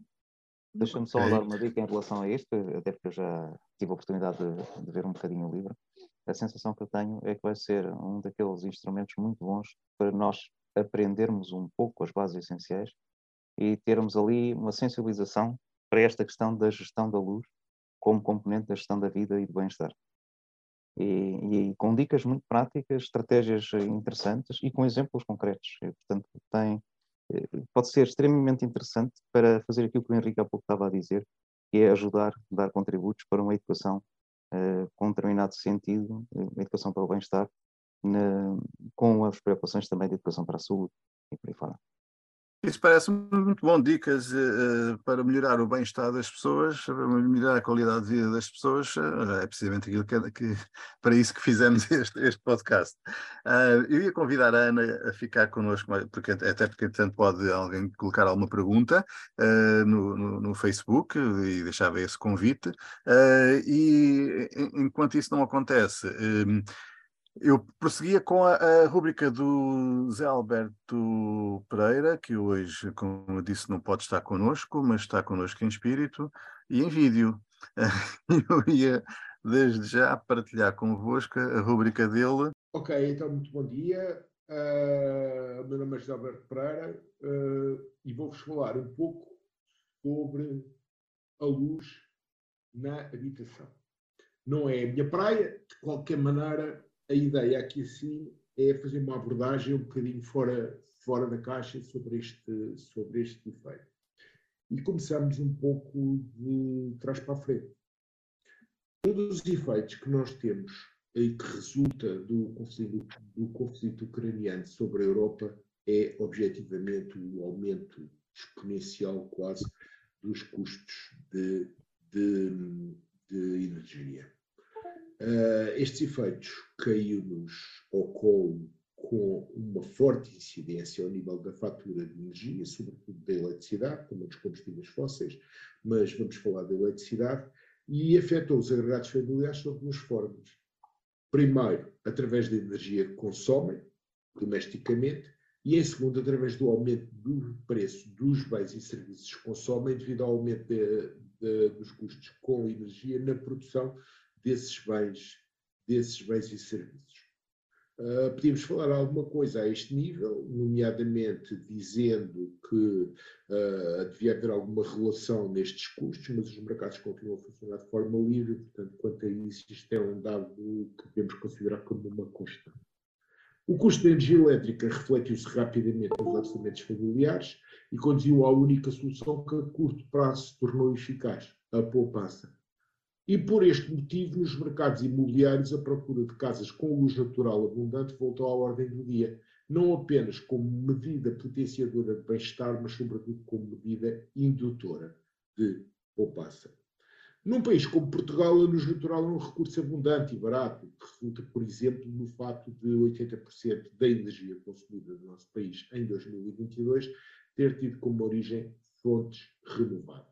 Deixa-me só dar uma dica em relação a isto, até porque eu já tive a oportunidade de, de ver um bocadinho o livro. A sensação que eu tenho é que vai ser um daqueles instrumentos muito bons para nós aprendermos um pouco as bases essenciais e termos ali uma sensibilização para esta questão da gestão da luz como componente da gestão da vida e do bem-estar. E, e com dicas muito práticas, estratégias eh, interessantes e com exemplos concretos. E, portanto, tem, eh, pode ser extremamente interessante para fazer aquilo que o Henrique há pouco estava a dizer, que é ajudar, dar contributos para uma educação eh, com um determinado sentido, uma educação para o bem-estar, com as preocupações também de educação para a saúde e por aí fora. Isso parece muito bom, dicas eh, para melhorar o bem-estar das pessoas, para melhorar a qualidade de vida das pessoas, eh, é precisamente aquilo que, que- para isso que fizemos este, este podcast. Ah, eu ia convidar a Ana a ficar connosco, porque, até porque, entretanto, pode alguém colocar alguma pergunta ah, no, no- no Facebook e deixava esse convite. Ah, e en- enquanto isso não acontece, eu prosseguia com a, a rúbrica do Zé Alberto Pereira, que hoje, como disse, não pode estar connosco, mas está connosco em espírito e em vídeo. Eu ia, desde já, partilhar convosco a rúbrica dele. Ok, então muito bom dia. O meu nome é José Alberto Pereira ah, e vou-vos falar um pouco sobre a luz na habitação. Não é a minha praia, de qualquer maneira, a ideia aqui assim é fazer uma abordagem um bocadinho fora, fora da caixa sobre este, sobre este efeito. E começamos um pouco de trás para a frente. Um dos efeitos que nós temos e que resulta do conflito, do conflito ucraniano sobre a Europa é, objetivamente, o aumento exponencial quase dos custos de, de, de energia. Uh, estes efeitos caiu-nos ao colo com uma forte incidência ao nível da fatura de energia, sobretudo da eletricidade, também dos combustíveis fósseis, mas vamos falar da eletricidade, e afetou os agregados familiares sob duas formas. Primeiro, através da energia que consomem domesticamente, e em segundo, através do aumento do preço dos bens e serviços que consomem, devido ao aumento de, de, dos custos com energia na produção desses bens, desses bens e serviços. Uh, podíamos falar alguma coisa a este nível, nomeadamente dizendo que uh, devia haver alguma relação nestes custos, mas os mercados continuam a funcionar de forma livre, portanto, quanto a isso, isto é um dado que podemos considerar como uma constante. O custo da energia elétrica refletiu-se rapidamente nos orçamentos familiares e conduziu à única solução que a curto prazo se tornou eficaz, a poupança. E por este motivo, nos mercados imobiliários, a procura de casas com luz natural abundante voltou à ordem do dia, não apenas como medida potenciadora de bem-estar, mas sobretudo como medida indutora de poupança. Num país como Portugal, a luz natural é um recurso abundante e barato, que resulta, por exemplo, no fato de 80% da energia consumida no nosso país em 2022 ter tido como origem fontes renováveis.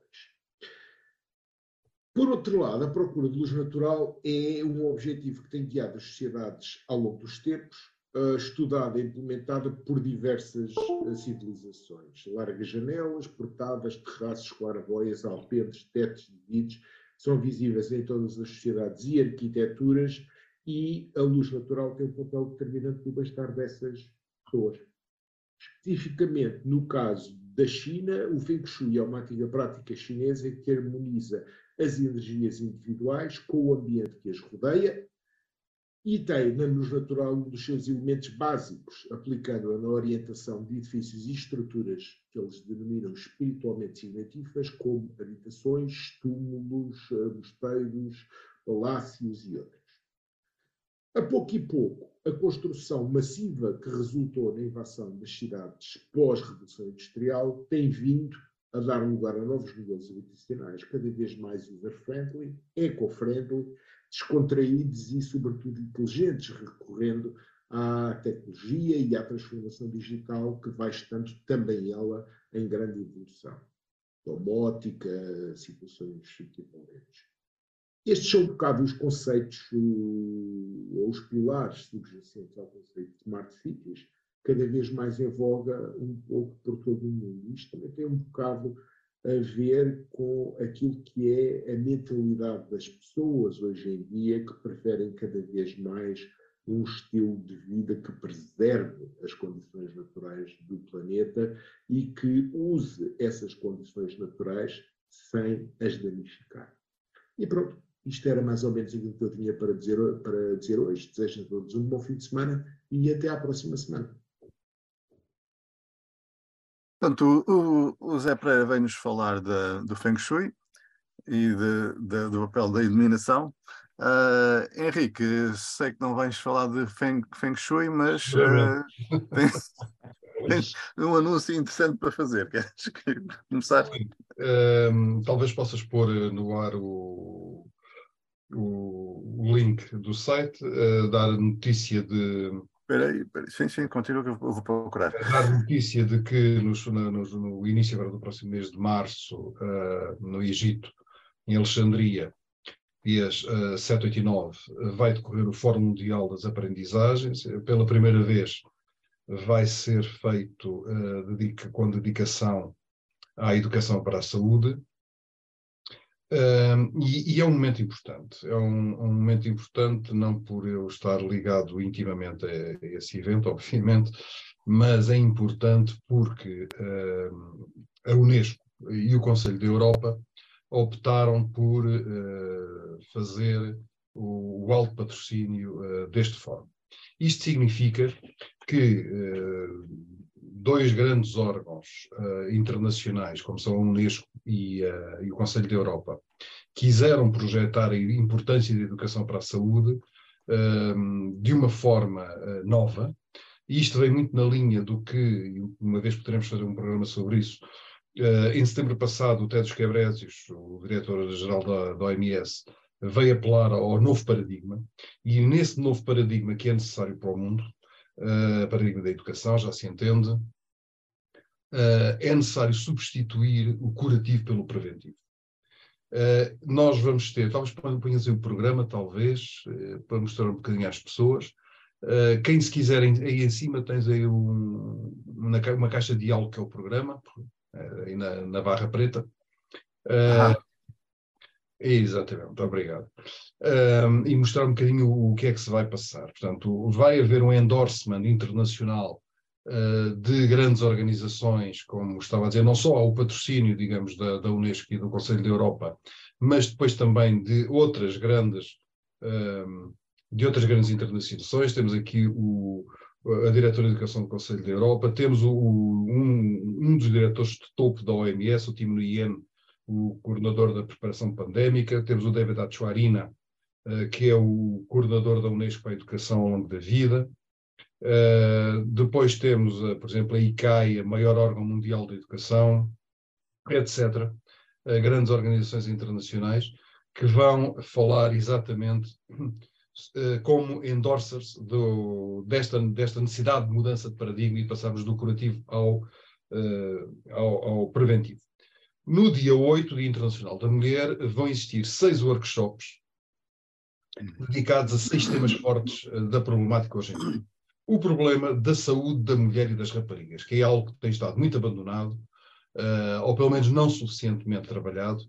Por outro lado, a procura de luz natural é um objetivo que tem guiado as sociedades ao longo dos tempos, uh, estudada e implementada por diversas uh, civilizações. Largas janelas, portadas, terraços, claraboias, alpendres, tetos de vidros são visíveis em todas as sociedades e arquiteturas e a luz natural tem um papel determinante no bem-estar dessas pessoas. Especificamente no caso da China, o Feng Shui é uma antiga prática chinesa que harmoniza as energias individuais com o ambiente que as rodeia e tem na luz natural um dos seus elementos básicos, aplicando-a na orientação de edifícios e estruturas que eles denominam espiritualmente significativas, como habitações, túmulos, mosteiros, palácios e outros. A pouco e pouco, a construção massiva que resultou na invasão das cidades pós-revolução industrial tem vindo a dar lugar a novos modelos habitacionais cada vez mais user-friendly, eco-friendly, descontraídos e, sobretudo, inteligentes, recorrendo à tecnologia e à transformação digital que vai estando também ela em grande evolução. Domótica, situações equivalentes. Estes são um bocado os conceitos, ou os pilares subjacentes ao conceito de smart cities, cada vez mais em voga um pouco por todo o mundo. Isto também tem um bocado a ver com aquilo que é a mentalidade das pessoas hoje em dia, que preferem cada vez mais um estilo de vida que preserve as condições naturais do planeta e que use essas condições naturais sem as danificar. E pronto, isto era mais ou menos aquilo que eu tinha para dizer, para dizer hoje. Desejo a todos um bom fim de semana e até à próxima semana. Portanto, o, o Zé Pereira vem-nos falar de, do Feng Shui e de, de, do papel da iluminação. Uh, Henrique, sei que não vais falar de Feng, Feng Shui, mas uh, tens, tens, um anúncio interessante para fazer. Queres começar? Uh, talvez possas pôr no ar o, o, o link do site, dar notícia de Espera aí. Sim, sim, continua que eu vou procurar. Dar notícia de que no, no, no, início agora do próximo mês de março, uh, no Egito, em Alexandria, dias uh, 7, 8 e 9, vai decorrer o Fórum Mundial das Aprendizagens. Pela primeira vez vai ser feito uh, dedica, com dedicação à educação para a saúde. Uh, e, e, é um momento importante. É um, um, momento importante, não por eu estar ligado intimamente a, a esse evento, obviamente, mas é importante porque uh, a Unesco e o Conselho da Europa optaram por uh, fazer o, o alto patrocínio deste fórum. Isto significa que dois grandes órgãos uh, internacionais, como são a Unesco e, uh, e, o Conselho da Europa, quiseram projetar a importância da educação para a saúde uh, de uma forma nova, e isto vem muito na linha do que, uma vez poderemos fazer um programa sobre isso, em setembro passado, o Tedros Quebrésios, o diretor-geral da, da OMS, veio apelar ao novo paradigma, e nesse novo paradigma que é necessário para o mundo, uh, paradigma da educação, já se entende, uh, é necessário substituir o curativo pelo preventivo. Uh, nós vamos ter, talvez ponhas o programa, talvez, para mostrar um bocadinho às pessoas. Quem se quiser, aí em cima tens aí um, uma, caixa de diálogo que é o programa, aí na, na barra preta. Exatamente, muito obrigado. Um, e mostrar um bocadinho o, o, que é que se vai passar. Portanto, vai haver um endorsement internacional uh, de grandes organizações, como estava a dizer, não só ao patrocínio, digamos, da, da Unesco e do Conselho da Europa, mas depois também de outras grandes, um, de outras grandes internacionalizações. Temos aqui o, a diretora de Educação do Conselho da Europa, temos o, um, um dos diretores de topo da OMS, o Tim Nguyen, o coordenador da preparação pandémica, temos o David Achuarina, uh, que é o coordenador da Unesco para a Educação ao longo da vida. Uh, depois temos, uh, por exemplo, a ICAI, a maior órgão mundial da educação, etc. grandes organizações internacionais que vão falar exatamente como endorsers do, desta, desta necessidade de mudança de paradigma e passarmos do curativo ao, ao, ao preventivo. No dia 8, Dia Internacional da Mulher, vão existir seis workshops dedicados a seis temas fortes eh, da problemática hoje em dia. O problema da saúde da mulher e das raparigas, que é algo que tem estado muito abandonado, uh, ou pelo menos não suficientemente trabalhado,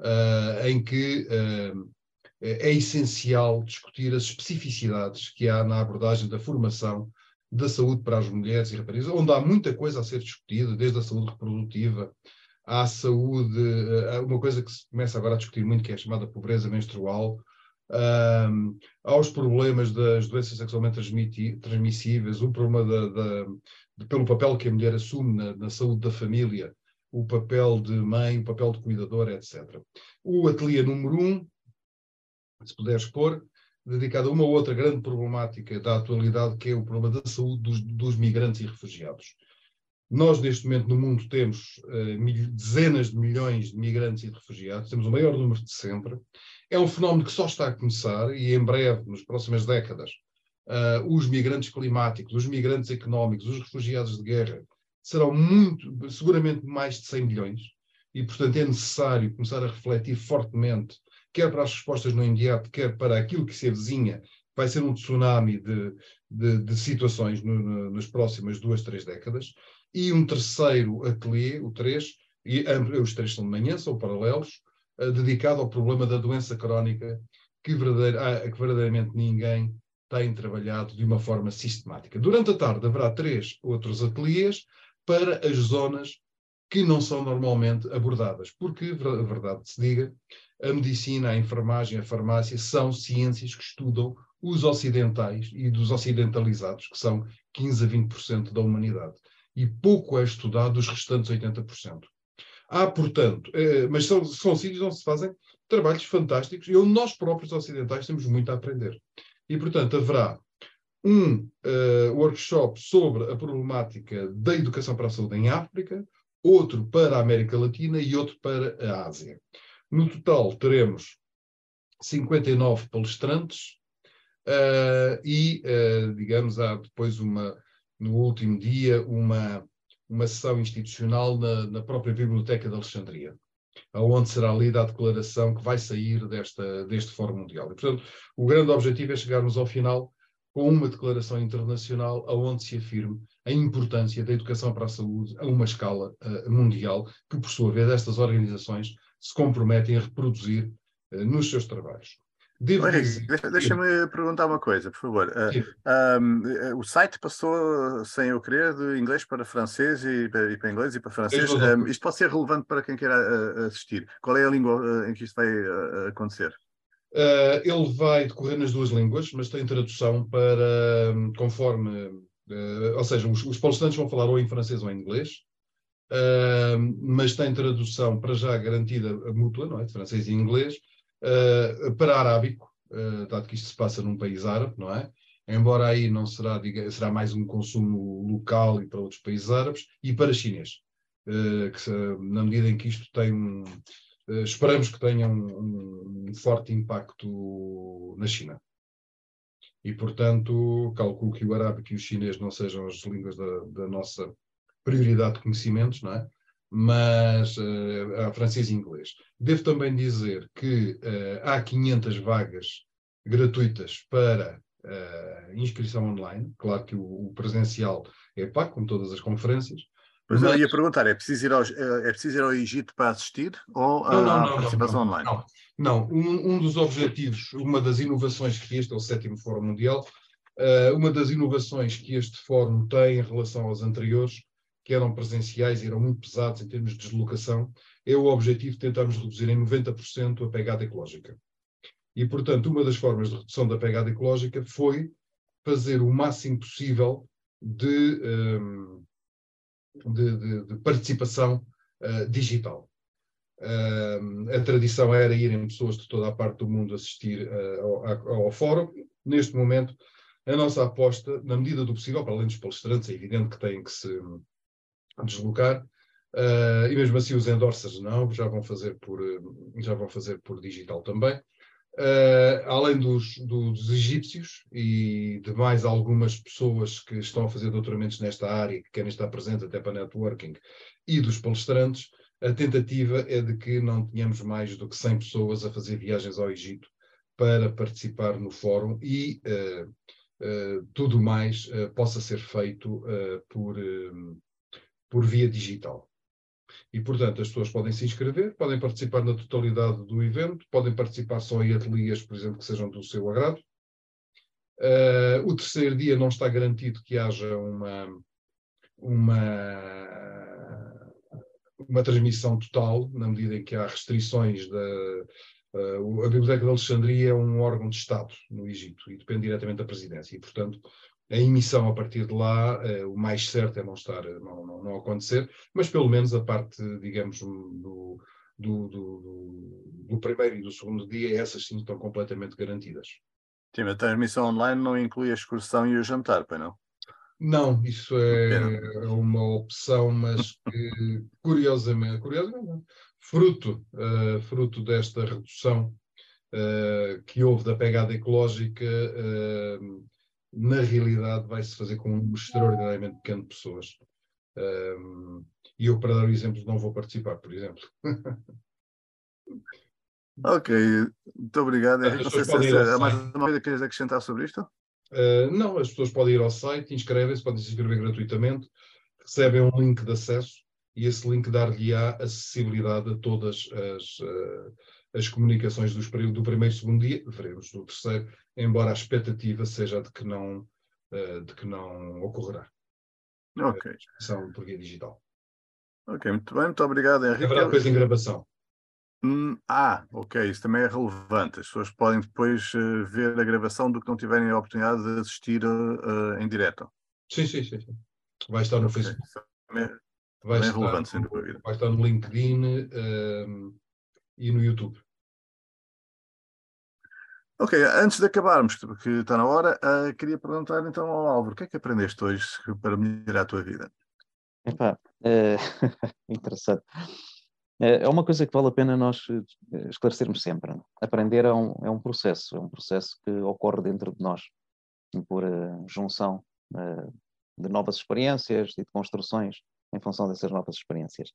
uh, em que uh, é essencial discutir as especificidades que há na abordagem da formação da saúde para as mulheres e raparigas, onde há muita coisa a ser discutida, desde a saúde reprodutiva, à saúde, uma coisa que se começa agora a discutir muito, que é a chamada pobreza menstrual, um, aos problemas das doenças sexualmente transmissíveis, o problema da, da, de, pelo papel que a mulher assume na, na, saúde da família, o papel de mãe, o papel de cuidadora, etc. O ateliê número um, se puder expor, dedicado a uma outra grande problemática da atualidade, que é o problema da saúde dos, dos migrantes e refugiados. Nós, neste momento, no mundo, temos uh, dezenas de milhões de migrantes e de refugiados, temos o maior número de sempre. É um fenómeno que só está a começar e, em breve, nas próximas décadas, uh, os migrantes climáticos, os migrantes económicos, os refugiados de guerra serão muito, seguramente mais de 100 milhões. E, portanto, é necessário começar a refletir fortemente, quer para as respostas no imediato, quer para aquilo que se avizinha, vai ser um tsunami de, de, de situações no, no, nas próximas duas, três décadas e um terceiro ateliê, o 3, e os três são de manhã, são paralelos, uh, dedicado ao problema da doença crónica, que, verdadeir, uh, que verdadeiramente ninguém tem trabalhado de uma forma sistemática. Durante a tarde haverá três outros ateliês para as zonas que não são normalmente abordadas, porque, a verdade se diga, a medicina, a enfermagem, a farmácia são ciências que estudam os ocidentais e dos ocidentalizados, que são 15 a 20% da humanidade e pouco é estudado os restantes 80%. Há, portanto, eh, mas são, são sítios onde se fazem trabalhos fantásticos e onde nós próprios ocidentais temos muito a aprender. E, portanto, haverá um uh, workshop sobre a problemática da educação para a saúde em África, outro para a América Latina e outro para a Ásia. No total, teremos 59 palestrantes uh, e, uh, digamos, há depois uma no último dia, uma, uma sessão institucional na, na própria Biblioteca de Alexandria, onde será lida a declaração que vai sair desta, deste Fórum Mundial. E, portanto, o grande objetivo é chegarmos ao final com uma declaração internacional onde se afirme a importância da educação para a saúde a uma escala uh, mundial, que, por sua vez, estas organizações se comprometem a reproduzir uh, nos seus trabalhos. Deixa-me perguntar uma coisa, por favor. Uh, um, eh, o site passou, sem eu querer, de inglês para francês e para, e para inglês e para francês. Um, isto pode ser relevante para quem queira uh, assistir. Qual é a língua uh, em que isto vai acontecer? ele vai decorrer nas duas línguas, mas tem tradução para, conforme, ou seja, os, os palestrantes vão falar ou em francês ou em inglês, mas tem tradução para já garantida mútua, não é? De francês e inglês, uh, para arábico, uh, dado que isto se passa num país árabe, não é? Embora aí não será, diga, será mais um consumo local e para outros países árabes, e para chinês, uh, que na medida em que isto tem um, esperamos que tenha um, um, forte impacto na China. E, portanto, calculo que o arábico e o chinês não sejam as línguas da, da nossa prioridade de conhecimentos, não é? Mas uh, há francês e inglês. Devo também dizer que uh, há 500 vagas gratuitas para uh, inscrição online. Claro que o, o, presencial é pago, como todas as conferências, Pois Mas... eu ia perguntar, é preciso, ir ao, é preciso ir ao Egito para assistir ou não, não, não, participação online? Não, não. Um, um, dos objetivos, uma das inovações que este é o sétimo Fórum Mundial, uma das inovações que este fórum tem em relação aos anteriores, que eram presenciais e eram muito pesados em termos de deslocação, é o objetivo de tentarmos reduzir em 90% a pegada ecológica. E, portanto, uma das formas de redução da pegada ecológica foi fazer o máximo possível de, um, de, de, de participação uh, digital. Uh, a tradição era irem pessoas de toda a parte do mundo assistir uh, ao, ao, fórum. Neste momento, a nossa aposta, na medida do possível, para além dos palestrantes, é evidente que têm que se deslocar, uh, e mesmo assim os endorsers não, já vão fazer por, já vão fazer por digital também. Uh, além dos, dos, egípcios e de mais algumas pessoas que estão a fazer doutoramentos nesta área, que querem estar presentes até para networking, e dos palestrantes, a tentativa é de que não tenhamos mais do que 100 pessoas a fazer viagens ao Egito para participar no fórum e uh, tudo mais possa ser feito por, por via digital. E, portanto, as pessoas podem se inscrever, podem participar na totalidade do evento, podem participar só em ateliês, por exemplo, que sejam do seu agrado. Uh, o terceiro dia não está garantido que haja uma, uma, uma transmissão total, na medida em que há restrições da. Uh, a Biblioteca de Alexandria é um órgão de Estado no Egito e depende diretamente da presidência. E, portanto, a emissão a partir de lá, uh, o mais certo é não estar, não, não, não, acontecer, mas pelo menos a parte, digamos, do, do, do, do, primeiro e do segundo dia, essas sim estão completamente garantidas. Sim, a transmissão online não inclui a excursão e o jantar, pois não? Não, isso é uma opção, mas que curiosamente, curiosamente fruto, uh, fruto desta redução uh, que houve da pegada ecológica, uh, na realidade vai-se fazer com um extraordinariamente pequeno de pessoas. Um, e eu, para dar o exemplo, não vou participar, por exemplo. ok, muito obrigado. Henrique, não sei se há mais uma coisa que queres acrescentar sobre isto? Uh, não, as pessoas podem ir ao site, inscrevem-se, podem se inscrever gratuitamente, recebem um link de acesso e esse link dar-lhe-á acessibilidade a todas as, uh, as comunicações dos, do primeiro e segundo dia, veremos do terceiro, embora a expectativa seja de que não, uh, de que não ocorrerá. Ok. São por via digital. Ok, muito bem, muito obrigado, Henrique. Haverá depois em gravação. Hum, ah, ok, isso também é relevante. As pessoas podem depois uh, ver a gravação do que não tiverem a oportunidade de assistir uh, em direto. Sim, sim, sim, sim. Vai estar no okay. Facebook. Também, é, vai, estar, relevante, sem dúvida. vai estar no LinkedIn uh, e no YouTube. Ok, antes de acabarmos, porque está na hora, uh, queria perguntar então ao Álvaro, o que é que aprendeste hoje para melhorar a tua vida? Epá, é, interessante. É, é uma coisa que vale a pena nós eh, esclarecermos sempre. Aprender é um, é um processo, é um processo que ocorre dentro de nós, por uh, junção uh, de novas experiências e de construções em função dessas novas experiências.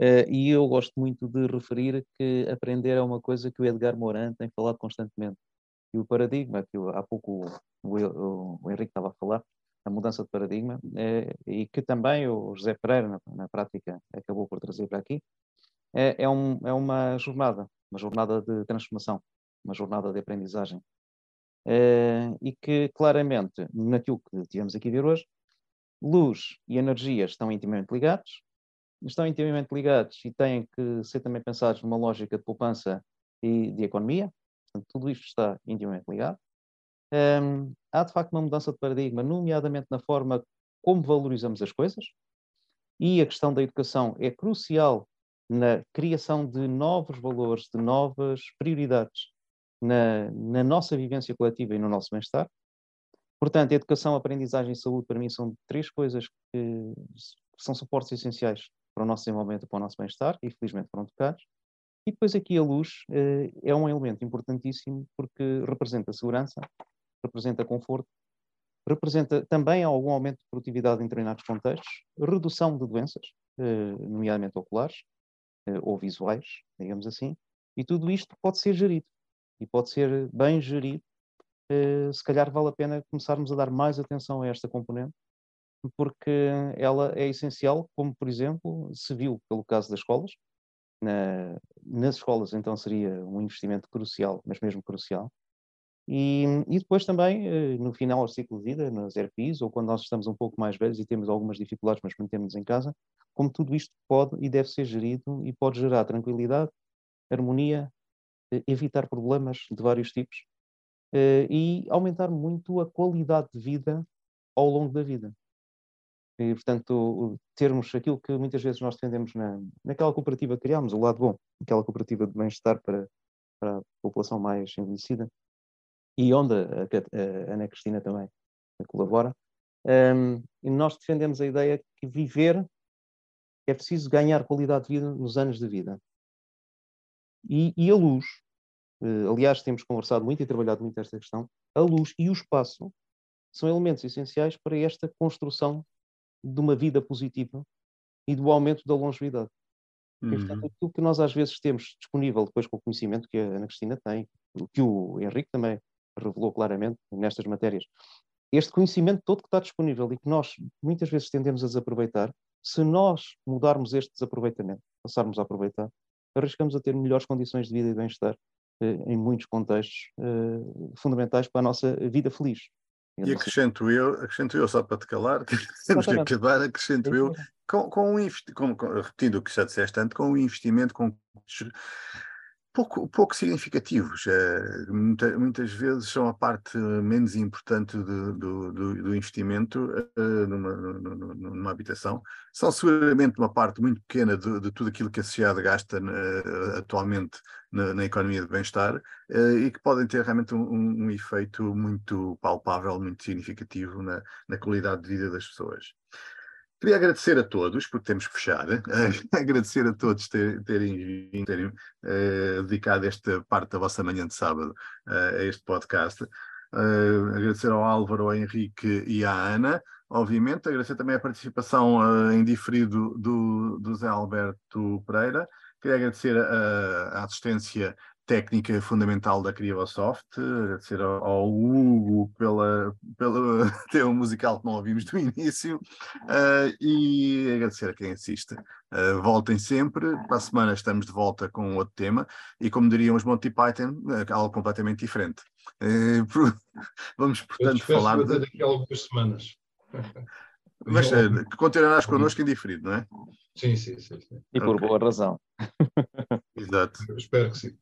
Uh, e eu gosto muito de referir que aprender é uma coisa que o Edgar Morin tem falado constantemente e o paradigma, que há pouco o, o, o Henrique estava a falar, a mudança de paradigma, é, e que também o José Pereira, na, na prática, acabou por trazer para aqui, é, é, um, é, uma jornada, uma jornada de transformação, uma jornada de aprendizagem. É, e que claramente, naquilo que tivemos aqui a ver hoje, luz e energia estão intimamente ligados, estão intimamente ligados e têm que ser também pensados numa lógica de poupança e de economia, Portanto, tudo isto está intimamente ligado. Um, há, de facto, uma mudança de paradigma, nomeadamente na forma como valorizamos as coisas, e a questão da educação é crucial na criação de novos valores, de novas prioridades na, na nossa vivência coletiva e no nosso bem-estar. Portanto, educação, aprendizagem e saúde, para mim, são três coisas que são suportes essenciais para o nosso desenvolvimento, para o nosso bem-estar, e felizmente foram tocados. E depois aqui a luz uh, é um elemento importantíssimo porque representa segurança, representa conforto, representa também algum aumento de produtividade em determinados contextos, redução de doenças, uh, nomeadamente oculares uh, ou visuais, digamos assim, e tudo isto pode ser gerido e pode ser bem gerido. se calhar vale a pena começarmos a dar mais atenção a esta componente porque ela é essencial, como por exemplo se viu pelo caso das escolas. Na, nas escolas, então, seria um investimento crucial, mas mesmo crucial. E, e, depois também, eh, no final do ciclo de vida, nas RPIs, ou quando nós estamos um pouco mais velhos e temos algumas dificuldades, mas mantemos em casa, como tudo isto pode e deve ser gerido e pode gerar tranquilidade, harmonia, eh, evitar problemas de vários tipos eh, e aumentar muito a qualidade de vida ao longo da vida. E, portanto, termos aquilo que muitas vezes nós defendemos na, naquela cooperativa que criámos, o lado bom, aquela cooperativa de bem-estar para, para a população mais envelhecida, e onde a, a, Ana Cristina também colabora. Um, e nós defendemos a ideia que viver é preciso ganhar qualidade de vida nos anos de vida. E, e a luz, uh, aliás, temos conversado muito e trabalhado muito esta questão, a luz e o espaço são elementos essenciais para esta construção de uma vida positiva e do aumento da longevidade. Uhum. E, portanto, aquilo que nós às vezes temos disponível depois com o conhecimento que a Ana Cristina tem, que o Henrique também revelou claramente nestas matérias. Este conhecimento todo que está disponível e que nós muitas vezes tendemos a desaproveitar, se nós mudarmos este desaproveitamento, passarmos a aproveitar, arriscamos a ter melhores condições de vida e bem-estar eh, em muitos contextos eh, fundamentais para a nossa vida feliz. E acrescento eu, acrescento eu só para te calar, que temos que acabar, acrescento eu, com, com um, com, com, repetindo o que já disseste tanto, com um investimento com pouco, pouco significativos. É, muita, muitas vezes são a parte menos importante do, do, do investimento uh, numa, numa, numa, habitação. São seguramente uma parte muito pequena de, de tudo aquilo que a sociedade gasta uh, atualmente na, na, economia de bem-estar uh, e que podem ter realmente um, um, efeito muito palpável, muito significativo na, na qualidade de vida das pessoas. Queria agradecer a todos, porque temos que fechar, uh, agradecer a todos terem, terem uh, dedicado esta parte da vossa manhã de sábado uh, a este podcast. agradecer ao Álvaro, ao Henrique e à Ana, obviamente. Agradecer também a participação em diferido do, do Zé Alberto Pereira. Queria agradecer a, a assistência técnica fundamental da Criosoft, agradecer ao, ao Hugo pela, pelo tema musical que não ouvimos do início uh, e agradecer a quem assiste. Uh, voltem sempre, para a semana estamos de volta com outro tema e como diriam os Monty Python, uh, algo completamente diferente. vamos, portanto, falar... De... daqui a algumas semanas. Mas que continuarás connosco indiferido, não é? Sim, sim, sim. sim. E por okay. boa razão. Exato. Eu espero que sim.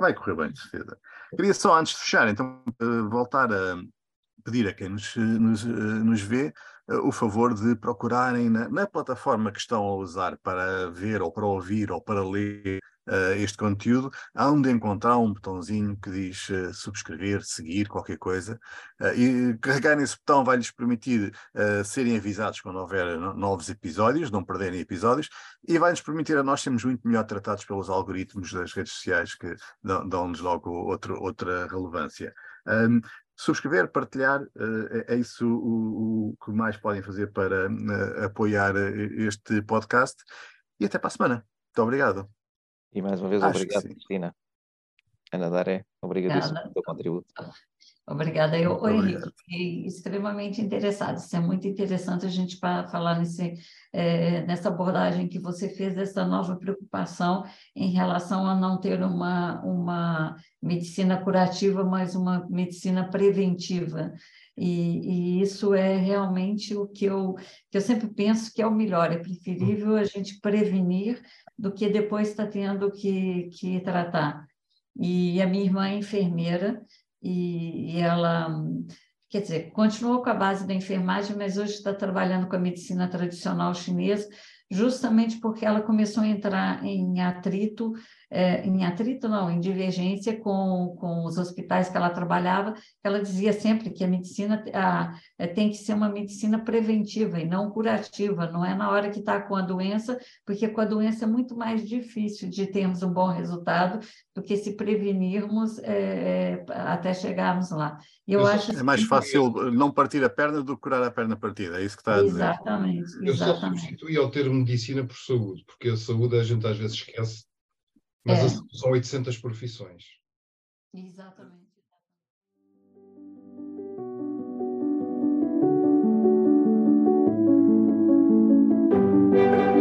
Vai, correr bem, de certeza. Queria só, antes de fechar, então, voltar a pedir a quem nos, nos, nos vê o favor de procurarem na, na, plataforma que estão a usar para ver ou para ouvir ou para ler uh, este conteúdo, há onde encontrar um botãozinho que diz uh, subscrever, seguir, qualquer coisa, uh, e carregar nesse botão vai-lhes permitir serem avisados quando houver novos episódios, não perderem episódios, e vai-nos permitir a nós sermos muito melhor tratados pelos algoritmos das redes sociais que dão-nos logo outro, outra relevância. Um, subscrever, partilhar, é isso o, o, que mais podem fazer para apoiar este podcast. E até para a semana. Muito obrigado. E mais uma vez, Acho obrigado, Cristina. Ana Daré, obrigadíssimo pelo teu contributo. Obrigada. Eu, Muito Henrique, fiquei extremamente interessado. Isso é muito interessante a gente falar nesse, é, nessa abordagem que você fez, dessa nova preocupação em relação a não ter uma, uma medicina curativa, mas uma medicina preventiva. E, e, isso é realmente o que eu, que eu sempre penso que é o melhor. É preferível a gente prevenir do que depois está tendo que, que tratar. E a minha irmã é enfermeira e, e ela, quer dizer, continuou com a base da enfermagem, mas hoje está trabalhando com a medicina tradicional chinesa, justamente porque ela começou a entrar em atrito é, em atrito, não, em divergência com, com os hospitais que ela trabalhava, ela dizia sempre que a medicina a, a, tem que ser uma medicina preventiva e não curativa, não é na hora que está com a doença, porque com a doença é muito mais difícil de termos um bom resultado do que se prevenirmos é, até chegarmos lá. Eu acho é mais fácil não partir a perna do que curar a perna partida, é isso que está a dizer. Exatamente. exatamente. Eu só substituí ao termo medicina por saúde, porque a saúde a gente às vezes esquece mas é. são 800 profissões. Exatamente. thank